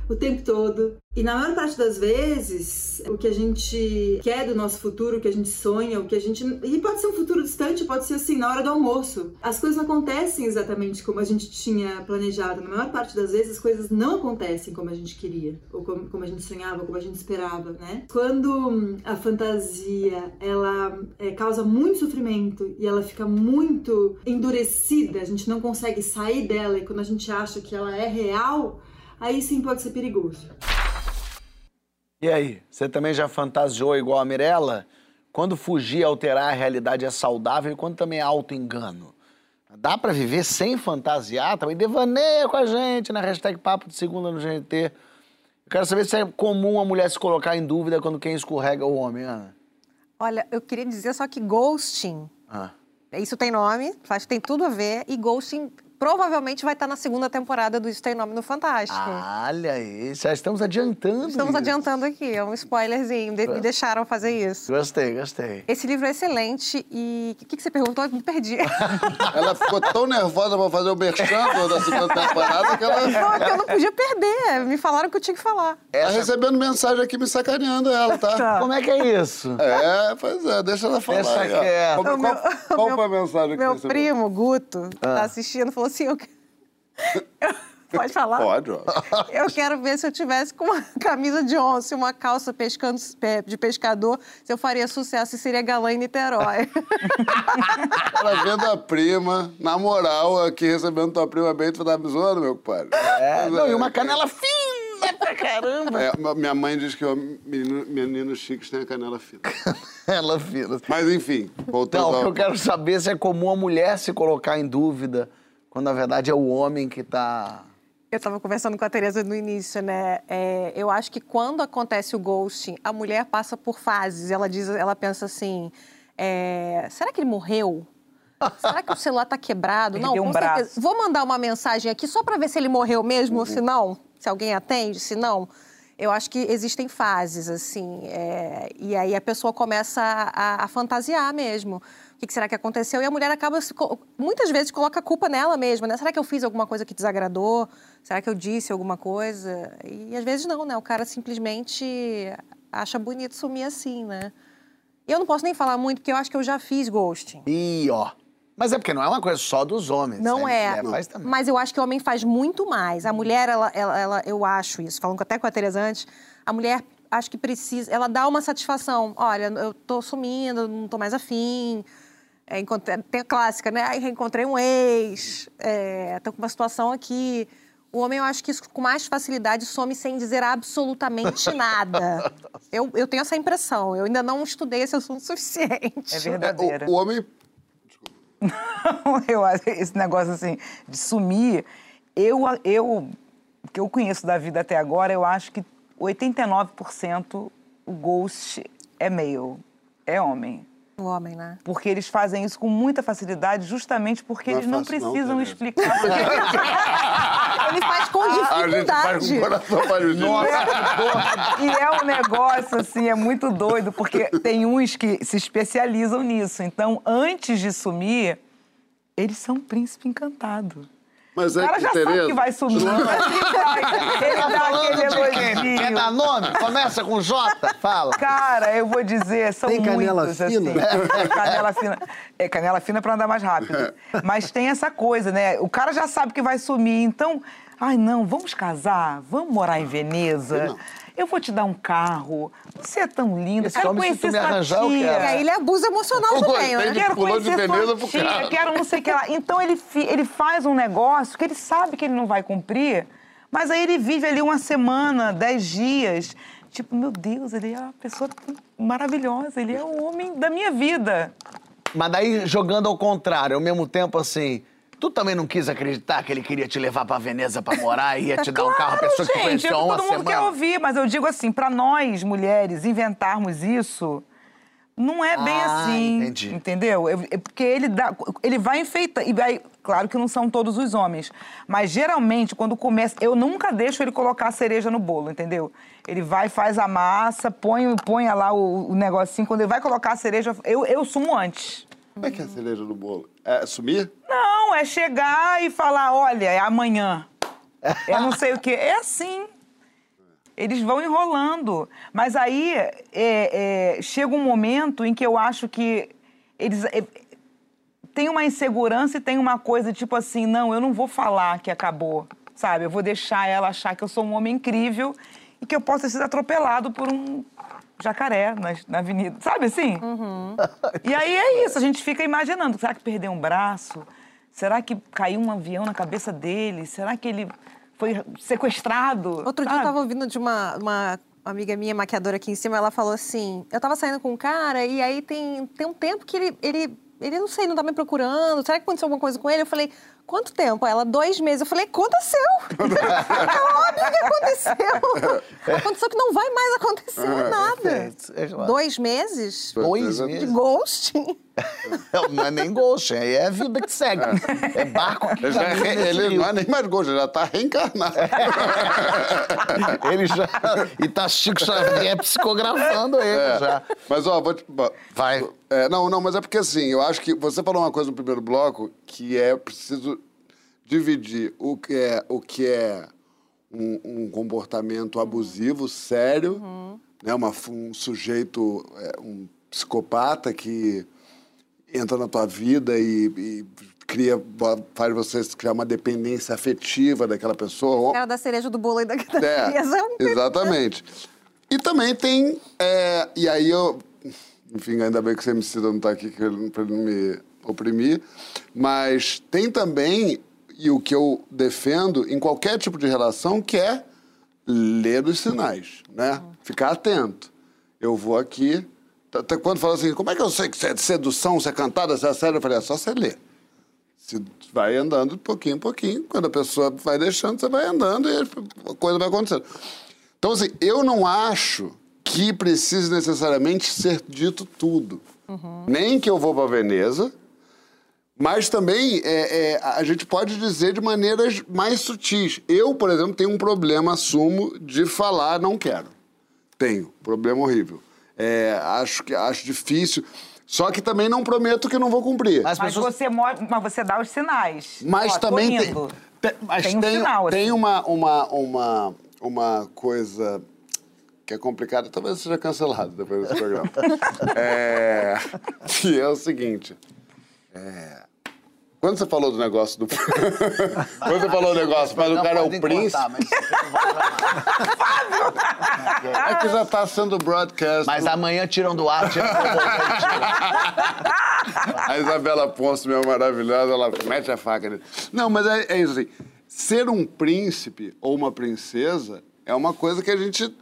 O tempo todo. E na maior parte das vezes, o que a gente quer do nosso futuro, o que a gente sonha, o que a gente. E pode ser um futuro distante, pode ser assim, na hora do almoço. As coisas não acontecem exatamente como a gente tinha planejado. Na maior parte das vezes, as coisas não acontecem como a gente queria, ou como, como a gente sonhava, como a gente esperava, né? Quando a fantasia ela é, causa muito sofrimento e ela fica muito endurecida, a gente não consegue sair dela e quando a gente acha que ela é real, aí sim pode ser perigoso. E aí, você também já fantasiou igual a Mirella? Quando fugir e alterar a realidade é saudável e quando também é auto-engano? Dá pra viver sem fantasiar? Também devaneia com a gente na hashtag Papo de Segunda no GNT. Eu quero saber se é comum a mulher se colocar em dúvida quando quem escorrega é o homem, Ana. Olha, eu queria dizer só que ghosting, Ah. isso tem nome, acho que tem tudo a ver, e ghosting provavelmente vai estar na segunda temporada do Isso Tem Nome no Fantástico. Olha aí, já estamos adiantando Estamos isso. adiantando aqui, é um spoilerzinho, de- me deixaram fazer isso. Gostei, gostei. Esse livro é excelente e o que, que você perguntou? Eu me perdi. [laughs] Ela ficou tão nervosa pra fazer o merchan da segunda temporada que ela. Não, é que eu não podia perder. Me falaram que eu tinha que falar. Tá recebendo mensagem aqui me sacaneando ela, tá? Como é que é isso? É, pois é, deixa ela falar. Deixa quieto. Qual, O meu- qual- [laughs] qual foi a mensagem que Meu primo, Guto, Ah. tá assistindo, falou assim: eu... que- [laughs] Pode falar? Pode, ó. Eu quero ver se eu tivesse com uma [laughs] camisa de onça e uma calça pescando, pe- de pescador, se eu faria sucesso e seria galã em Niterói. [laughs] Ela vendo a prima, na moral, aqui recebendo tua prima bem, tu tá me zoando, meu compadre. É, não, é. e uma canela fina pra caramba. É, minha mãe diz que ó, menino- meninos chiques têm a canela fina. Ela fina. Mas enfim, voltando Não, o que eu quero saber se é comum a mulher se colocar em dúvida quando na verdade é o homem que tá. Eu estava conversando com a Tereza no início, né? É, eu acho que quando acontece o ghosting, a mulher passa por fases. Ela diz, ela pensa assim: é, será que ele morreu? Será que o celular tá quebrado? Perdeu não, um com braço. certeza. Vou mandar uma mensagem aqui só para ver se ele morreu mesmo, ou se não, se alguém atende, se não. Eu acho que existem fases, assim, é, e aí a pessoa começa a, a fantasiar mesmo. O que, será que aconteceu? E a mulher acaba, muitas vezes, coloca a culpa nela mesma, né? Será que eu fiz alguma coisa que desagradou? Será que eu disse alguma coisa? E às vezes não, né? O cara simplesmente acha bonito sumir assim, né? Eu não posso nem falar muito, porque eu acho que eu já fiz ghosting. Ih, ó. Mas é porque não é uma coisa só dos homens. Não né? é. Também. Mas eu acho que o homem faz muito mais. A mulher, ela, ela, ela- eu acho isso, falando até com a Teresa antes, a mulher acho que precisa, ela dá uma satisfação. Olha, eu tô sumindo, não tô mais afim. É, encontrei- tem a clássica, né? Ai, reencontrei um ex, é, tô com uma situação aqui. O homem, eu acho que isso com mais facilidade some sem dizer absolutamente [laughs] nada. Eu, eu tenho essa impressão. Eu ainda não estudei esse assunto o [laughs] suficiente. É verdadeira. O, o homem. [laughs] eu acho que esse negócio assim de sumir, eu, eu o que eu conheço da vida até agora, eu acho que 89% o ghost é male, é homem. O homem, né? Porque eles fazem isso com muita facilidade, justamente porque Não é eles não não, precisam Tereza. explicar. [laughs] Ele faz com A gente faz dificuldade. com o coração parecido. E é um negócio, assim, é muito doido, porque tem uns que se especializam nisso. Então, antes de sumir, eles são um príncipe encantado. Mas O é cara que, já sabe Tereza. que vai sumir. Mas ele dá, ele dá aquele elogio. Quer dar nome? Começa com J? Fala. Cara, eu vou dizer, são Tem canela muitos, fina? assim. canela fina. É, canela fina pra andar mais rápido. [laughs] Mas tem essa coisa, né? O cara já sabe que vai sumir, então... Ai, não, vamos casar? Vamos morar em Veneza? Eu vou te dar um carro. Você é tão linda. Esse Quero homem, se tu conhecer me sua arranjar, eu tia. quero. E aí ele abusa emocional Eu também, né? de- Quero de conhecer Veneza sua pro tia, carro. quero não sei o que lá. Então ele, ele faz um negócio que ele sabe que ele não vai cumprir, mas aí ele vive ali uma semana, dez dias. Tipo, meu Deus, ele é uma pessoa maravilhosa, ele é o homem da minha vida. Mas daí, jogando ao contrário, ao mesmo tempo assim. Tu também não quis acreditar que ele queria te levar pra Veneza pra morar e ia te dar um carro, a pessoa que gente, conheceu é há que uma todo mundo quer ouvir, mas eu digo assim, pra nós, mulheres, inventarmos isso, não é bem Ah, assim. entendi. Entendeu? Eu- é porque ele dá. Ele vai enfeitar. E vai, claro que não são todos os homens. Mas geralmente, quando começa. Eu nunca deixo ele colocar a cereja no bolo, entendeu? Ele vai, faz a massa, põe, põe lá o, o negocinho. Quando ele vai colocar a cereja, eu, eu sumo antes. Como é que é a cereja do bolo? É sumir? Não, é chegar e falar: olha, é amanhã. É não sei o quê. É assim. Eles vão enrolando. Mas aí é, é, chega um momento em que eu acho que eles. É, tem uma insegurança e tem uma coisa tipo assim: não, eu não vou falar que acabou, sabe? Eu vou deixar ela achar que eu sou um homem incrível e que eu possa ser atropelado por um jacaré na, na avenida, sabe assim? E aí é isso, a gente fica imaginando: será que perdeu um braço? Será que caiu um avião na cabeça dele? Será que ele foi sequestrado? Outro dia eu sabe? tava ouvindo de uma, uma amiga minha maquiadora aqui em cima, ela falou assim: eu tava saindo com um cara e aí tem, tem um tempo que ele, ele, ele, não sei, não tá me procurando. Será que aconteceu alguma coisa com ele? Eu falei, quanto tempo? Ela, dois meses. Eu falei, aconteceu! [laughs] Ela, amiga, aconteceu! Aconteceu que não vai mais acontecer nada. Dois meses? Dois De meses? ghosting. [laughs] Não é nem ghost, aí é a vida que segue. É barco que já é caminha re- nesse ele rio. não é nem mais gosto, ele já tá reencarnado. [laughs] Ele já. E tá Chico Xavier psicografando ele É, já. Mas, ó, vou te... Vai. É, não, não, mas é porque assim, eu acho que você falou uma coisa no primeiro bloco que é preciso dividir o que é, o que é um, um comportamento abusivo, sério, né? Uma, um sujeito, é, um psicopata que entra na tua vida e, e cria, faz você criar uma dependência afetiva daquela pessoa. Cara da cereja do bolo aí da, da É. É um exatamente. E também tem. é, e aí eu. Enfim, ainda bem que o MC não está aqui pra ele não me oprimir. Mas tem também, e o que eu defendo em qualquer tipo de relação, que é ler os sinais, né? Ficar atento. Eu vou aqui. Até quando fala assim, como é que eu sei que isso é de sedução, se é cantada, se é sério? Eu falei, é só você ler. Você vai andando de pouquinho em pouquinho. Quando a pessoa vai deixando, você vai andando e a coisa vai acontecendo. Então, assim, eu não acho que precise necessariamente ser dito tudo. Nem que eu vou para Veneza, mas também é, é, a gente pode dizer de maneiras mais sutis. Eu, por exemplo, tenho um problema, assumo, de falar não quero. Tenho, problema horrível. É, acho, que, acho difícil. Só que também não prometo que não vou cumprir. Mas, você, mo- mas você dá os sinais. Mas Ó, também tem, tem- mas Tem tem, um sinal, tem assim. uma, uma, uma, uma coisa que é complicada, talvez seja cancelado depois desse programa. [laughs] é, [laughs] que é o seguinte. é, quando você falou do negócio do. [laughs] quando você falou do negócio, mas o cara é o príncipe. mas- É que já tá sendo broadcast. Mas amanhã tiram do ar, tiram do A Isabela Ponce, minha maravilhosa, ela mete a faca nele. Não, mas é, é isso assim. Ser um príncipe ou uma princesa é uma coisa que a gente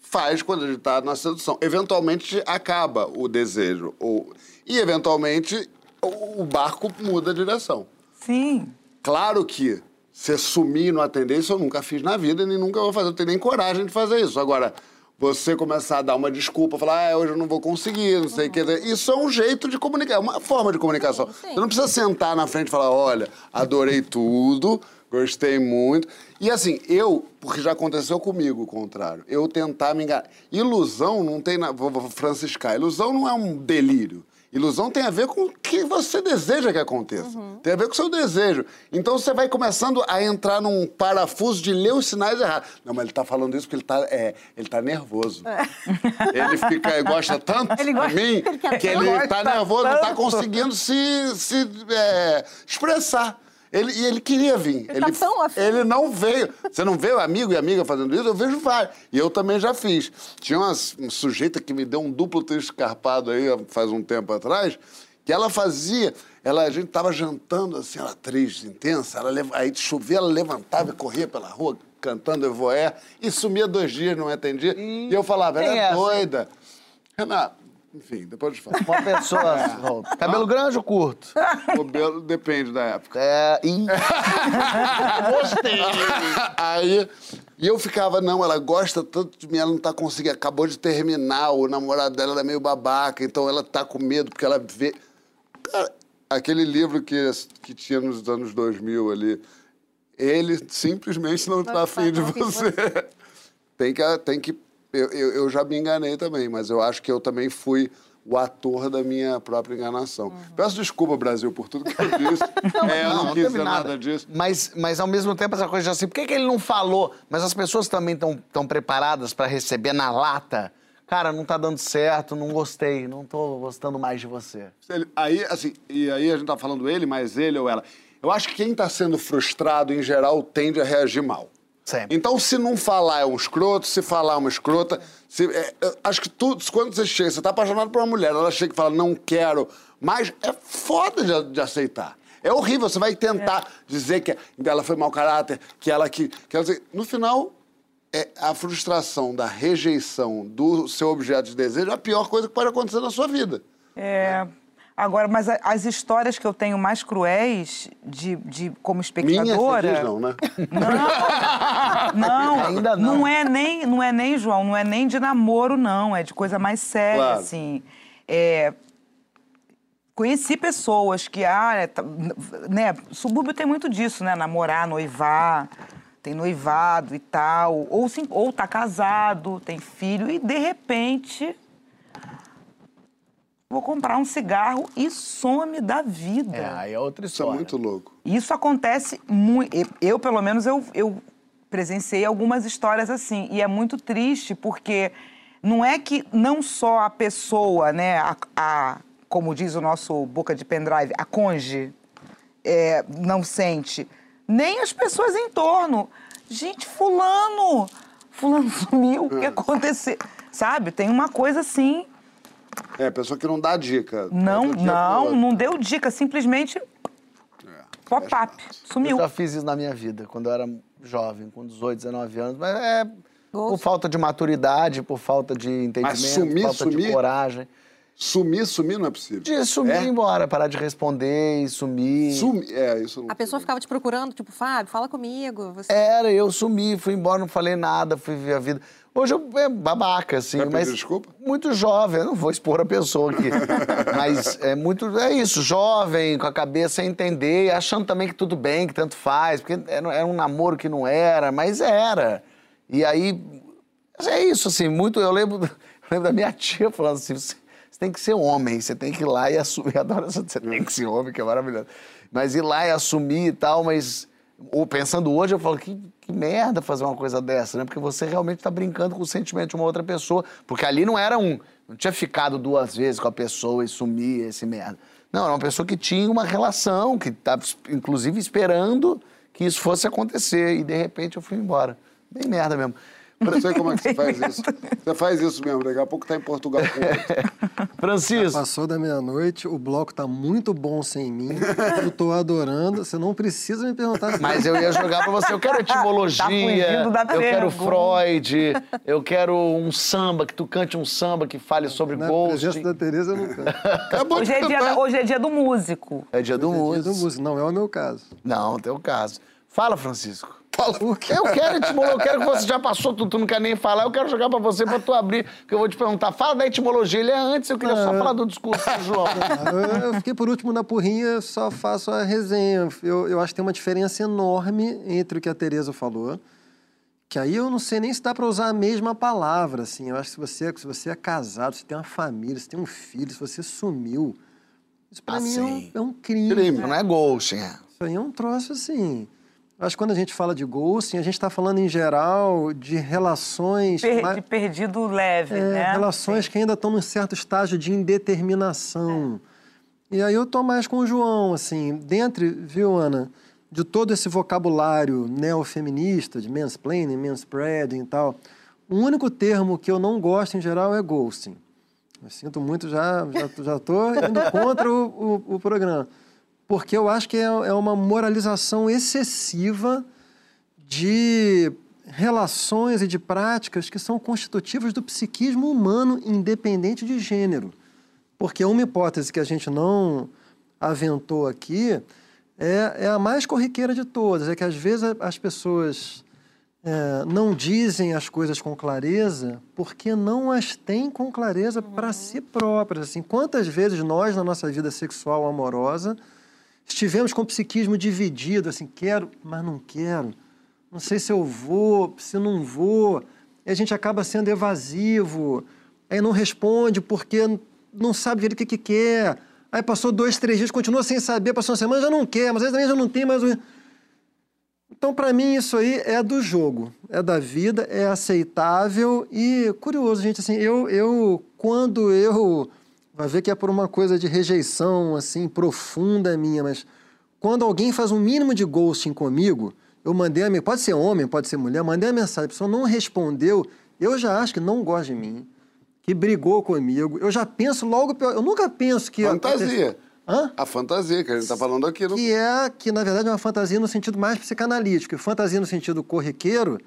faz quando a gente tá na sedução. Eventualmente acaba o desejo. Ou, e eventualmente o, barco muda a direção. Sim. Claro que você sumir não atender, isso eu nunca fiz na vida e nem nunca vou fazer. Eu tenho nem coragem de fazer isso. Agora, você começar a dar uma desculpa, falar, ah, hoje eu não vou conseguir, não sei o que. Isso é um jeito de comunicar, é uma forma de comunicação. Você não precisa sentar na frente e falar, olha, adorei tudo, gostei muito. E assim, eu, porque já aconteceu comigo o contrário, eu tentar me enganar. Ilusão não tem. Na... Vou franciscar. Ilusão não é um delírio. Ilusão tem a ver com o que você deseja que aconteça. Tem a ver com o seu desejo. Então você vai começando a entrar num parafuso de ler os sinais errados. Não, mas ele tá falando isso porque ele tá, é, ele tá nervoso. [laughs] Ele fica, ele gosta tanto Ele gosta- de mim ele que ele tá Gosta nervoso, não tá tanto. conseguindo se, se é, expressar. Ele, e ele queria vir. Ele tá tão afim. ele não veio. Você não vê o amigo e amiga fazendo isso? Eu vejo vários. E eu também já fiz. Tinha uma, um sujeita que me deu um duplo texto escarpado aí faz um tempo atrás, que ela fazia. Ela, a gente tava jantando assim, ela triste, intensa. Ela, aí chovia, ela levantava e corria pela rua cantando Evoé e sumia dois dias, não atendia. E eu falava, ela é essa. doida. Renato, enfim, depois eu falo. Uma pessoa. [laughs] Cabelo grande ou curto? Cabelo depende da época. É. Ih. [laughs] Gostei. Aí, e eu ficava, não, ela gosta tanto de mim, ela não tá conseguindo, acabou de terminar, o namorado dela é meio babaca, então ela tá com medo, porque ela vê... Cara, aquele livro que, que tinha nos anos 2000 ali, ele simplesmente não tá afim de não afim de você. [laughs] tem que... Tem que eu, eu, eu já me enganei também, mas eu acho que eu também fui o ator da minha própria enganação. Peço desculpa, Brasil, por tudo que eu [laughs] disse. é, eu não, não quis dizer nada. nada disso. Mas, mas ao mesmo tempo, essa coisa de assim, por que, que ele não falou? Mas as pessoas também estão preparadas para receber na lata. Cara, não tá dando certo, não gostei, não tô gostando mais de você. Aí, assim, e aí a gente tá falando ele, mas ele ou ela. Eu acho que quem tá sendo frustrado, em geral, tende a reagir mal. Sempre. Então, se não falar é um escroto, se falar é uma escrota, se, é, eu acho que tudo, quando você chega, você tá apaixonado por uma mulher, ela chega e fala, não quero, mas é foda de, de aceitar. É horrível, você vai tentar dizer que ela foi mau caráter, que ela que. que ela- no final, é a frustração da rejeição do seu objeto de desejo é a pior coisa que pode acontecer na sua vida. É. Agora, mas as histórias que eu tenho mais cruéis de, de como Minha, espectadora. você diz não, né? Não, [laughs] Ainda não. é nem, não é nem, João, não é nem de namoro, não. É de coisa mais séria, Claro. assim. É, conheci pessoas que, ah, é, tá- né, subúrbio tem muito disso, né? Namorar, noivar, tem noivado e tal. Ou, sim, ou tá casado, tem filho, e de repente vou comprar um cigarro e some da vida. É, aí é outra Isso é história. muito louco. Isso acontece muito. Eu, pelo menos, eu, eu presenciei algumas histórias assim. E é muito triste, porque não é que não só a pessoa, né, a, a- como diz o nosso boca de pendrive, a conge, é, não sente, nem as pessoas em torno. Gente, fulano, fulano [laughs] sumiu, o que aconteceu? Sabe, tem uma coisa assim, É, pessoa que não dá dica. não, É não, não deu dica, simplesmente pop-up, sumiu. Eu já fiz isso na minha vida, quando eu era jovem, com 18, 19 anos. Mas é por falta de maturidade, por falta de entendimento, Mas sumir, falta de sumir? coragem. Sumir, sumir não é possível. De sumir É? e ir embora, parar de responder e sumir. Sumir, é, isso não... A pessoa ficava te procurando, tipo, Fábio, fala comigo. Você... Era, eu sumi, fui embora, não falei nada, fui viver a vida. Hoje eu é babaca, assim, Vai mas. desculpa? Muito jovem, eu não vou expor a pessoa aqui. [laughs] mas é muito. É isso, jovem, com a cabeça sem entender, achando também que tudo bem, que tanto faz, porque era, um namoro que não era, mas era. E aí. É isso, assim, muito. Eu lembro, [laughs] eu lembro da minha tia falando assim: você, você tem que ser homem, você tem que ir lá e assumir. Eu [laughs] adoro essa, você tem que ser homem, que é maravilhoso. Mas ir lá e assumir e tal, mas. Ou pensando hoje, eu falo, que, que merda fazer uma coisa dessa, né? Porque você realmente está brincando com o sentimento de uma outra pessoa. Porque ali não era um. Não tinha ficado duas vezes com a pessoa e sumir esse merda. Não, era uma pessoa que tinha uma relação, que estava, inclusive, esperando que isso fosse acontecer. E de repente eu fui embora. Bem merda mesmo. Eu não sei como é que você faz isso. Você faz isso mesmo, daqui a pouco tá em Portugal com outro. [laughs] Francisco. Passou da meia-noite, o bloco tá muito bom sem mim. Eu tô adorando. Você não precisa me perguntar. se- Mas eu ia jogar pra você. Eu quero [laughs] etimologia. Tá fugindo da eu quero. Freud. Eu quero um samba, que tu cante um samba que fale sobre Na ghost. presença da Tereza, eu não canto. Acabou Hoje de é, dia, hoje é dia do músico. É dia do É dia músico. do músico. Não é o meu caso. Não, tem o caso. Fala, Francisco. Fala. Eu quero etimologia, eu quero que você já passou, tu, tu não quer nem falar, eu quero jogar pra você pra tu abrir, que eu vou te perguntar. Fala da etimologia, ele é antes, eu queria só falar do discurso do João. Ah, Eu, fiquei por último na porrinha, só faço a resenha. Eu, eu acho que tem uma diferença enorme entre o que a Tereza falou, que aí eu não sei nem se dá para usar a mesma palavra, assim. Eu acho que se você, se você é casado, se tem uma família, se tem um filho, se você sumiu, isso pra Ah, mim é um, sim. é um crime. Crime. Não é ghosting, é. Isso aí é um troço assim. Acho que quando a gente fala de ghosting, a gente está falando em geral de relações. Per- mais- de perdido leve, é, né? relações que ainda estão num certo estágio de indeterminação. E aí eu tô mais com o João, assim, dentre, viu, Ana, de todo esse vocabulário neofeminista, de mansplaining, manspreading e tal, o único termo que eu não gosto em geral é ghosting. Eu sinto muito, já, já, já tô indo contra o, o, o programa. Porque eu acho que é, é uma moralização excessiva de relações e de práticas que são constitutivas do psiquismo humano, independente de gênero. Porque uma hipótese que a gente não aventou aqui é, é a mais corriqueira de todas, é que às vezes as pessoas é, não dizem as coisas com clareza porque não as têm com clareza para si próprias. Assim, quantas vezes nós, na nossa vida sexual amorosa, estivemos com o psiquismo dividido, assim, quero, mas não quero. Não sei se eu vou, se não vou. E a gente acaba sendo evasivo. Aí não responde porque não sabe direito o que, que quer. Aí passou dois, três dias, continua sem saber, passou uma semana, já não quer, mas às vezes já não tem mais. Então, para mim, isso aí é do jogo, é da vida, é aceitável e curioso, gente. Assim, eu, eu quando eu. Vai ver que é por uma coisa de rejeição, assim, profunda minha, mas quando alguém faz um mínimo de ghosting comigo, eu mandei a mensagem, pode ser homem, pode ser mulher, mandei a mensagem, a pessoa não respondeu, eu já acho que não gosta de mim, que brigou comigo, eu já penso logo pior, eu nunca penso que... Fantasia. Hã? A fantasia que a gente tá falando aqui. No... Que é, que na verdade é uma fantasia no sentido mais psicanalítico. E fantasia no sentido corriqueiro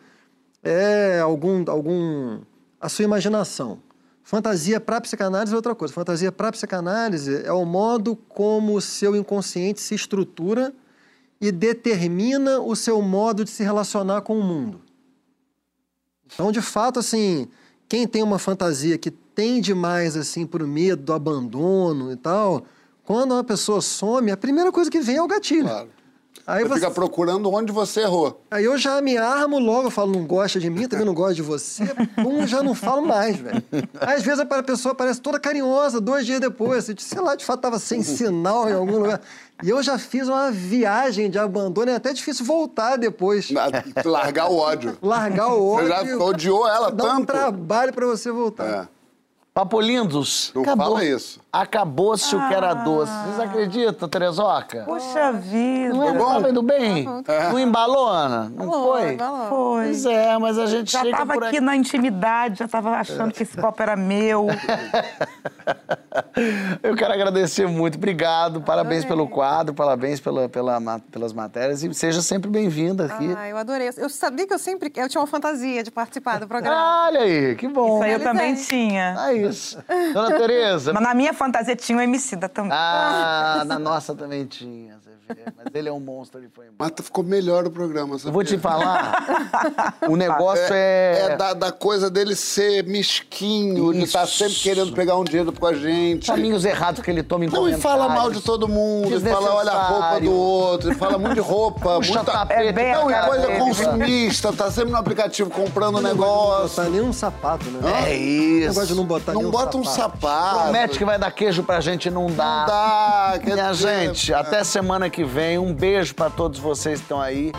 é algum, algum a sua imaginação. Fantasia para psicanálise é outra coisa. Fantasia para psicanálise é o modo como o seu inconsciente se estrutura e determina o seu modo de se relacionar com o mundo. Então, de fato, assim, quem tem uma fantasia que tende mais assim para o medo do abandono e tal, quando uma pessoa some, a primeira coisa que vem é o gatilho. Aí Você fica procurando onde você errou. Aí eu já me armo logo, falo, não gosta de mim, também não gosta de você. Pum, já não falo mais, velho. Às vezes a pessoa aparece toda carinhosa, dois dias depois, você, sei lá, de fato tava sem sinal em algum lugar. E eu já fiz uma viagem de abandono, é até difícil voltar depois. Largar o ódio. Largar o ódio. Você já odiou ela Dá um tanto. trabalho pra você voltar. Papo lindos. Não acabou. fala isso. Acabou-se o que era doce. Vocês acreditam, Terezoca? Puxa vida. Não é bom? Tava indo bem? É. Não embalou, Ana? Não foi? Foi. Pois é, mas a gente Já chega tava por aqui aqui. na intimidade, já tava achando que esse copo era meu. [laughs] Eu quero agradecer muito. Obrigado. Parabéns pelo quadro, parabéns pela, pela pelas matérias e seja sempre bem-vinda aqui. Ah, eu adorei. Eu sabia que eu sempre... Eu tinha uma fantasia de participar do programa. Olha aí, que bom. Isso aí eu Realizei. também tinha. É isso. Dona Tereza. Mas na minha fantasia tinha o Emicida também. Ah, na nossa também tinha, vê. Mas ele é um monstro, ele foi embora. Mas ficou melhor o programa, Eu vou te falar, [laughs] o negócio É, é... é da, da coisa dele ser mesquinho, de estar Isso. sempre querendo pegar um dinheiro com a gente. Caminhos errados que ele toma em Não, e fala mal de todo mundo, e fala, olha a roupa do outro, e fala muito de roupa, Puxa muita... tapete. É bem a Não, e cara coisa dele, consumista, tá sempre no aplicativo comprando Não negócio. botar nenhum sapato, né? É isso. Negócio de não botar Não bota um sapato. sapato. Promete que vai dar queijo pra gente, não dá. Não dá, quer Minha dizer, gente, até semana que vem. Um beijo pra todos vocês que estão aí.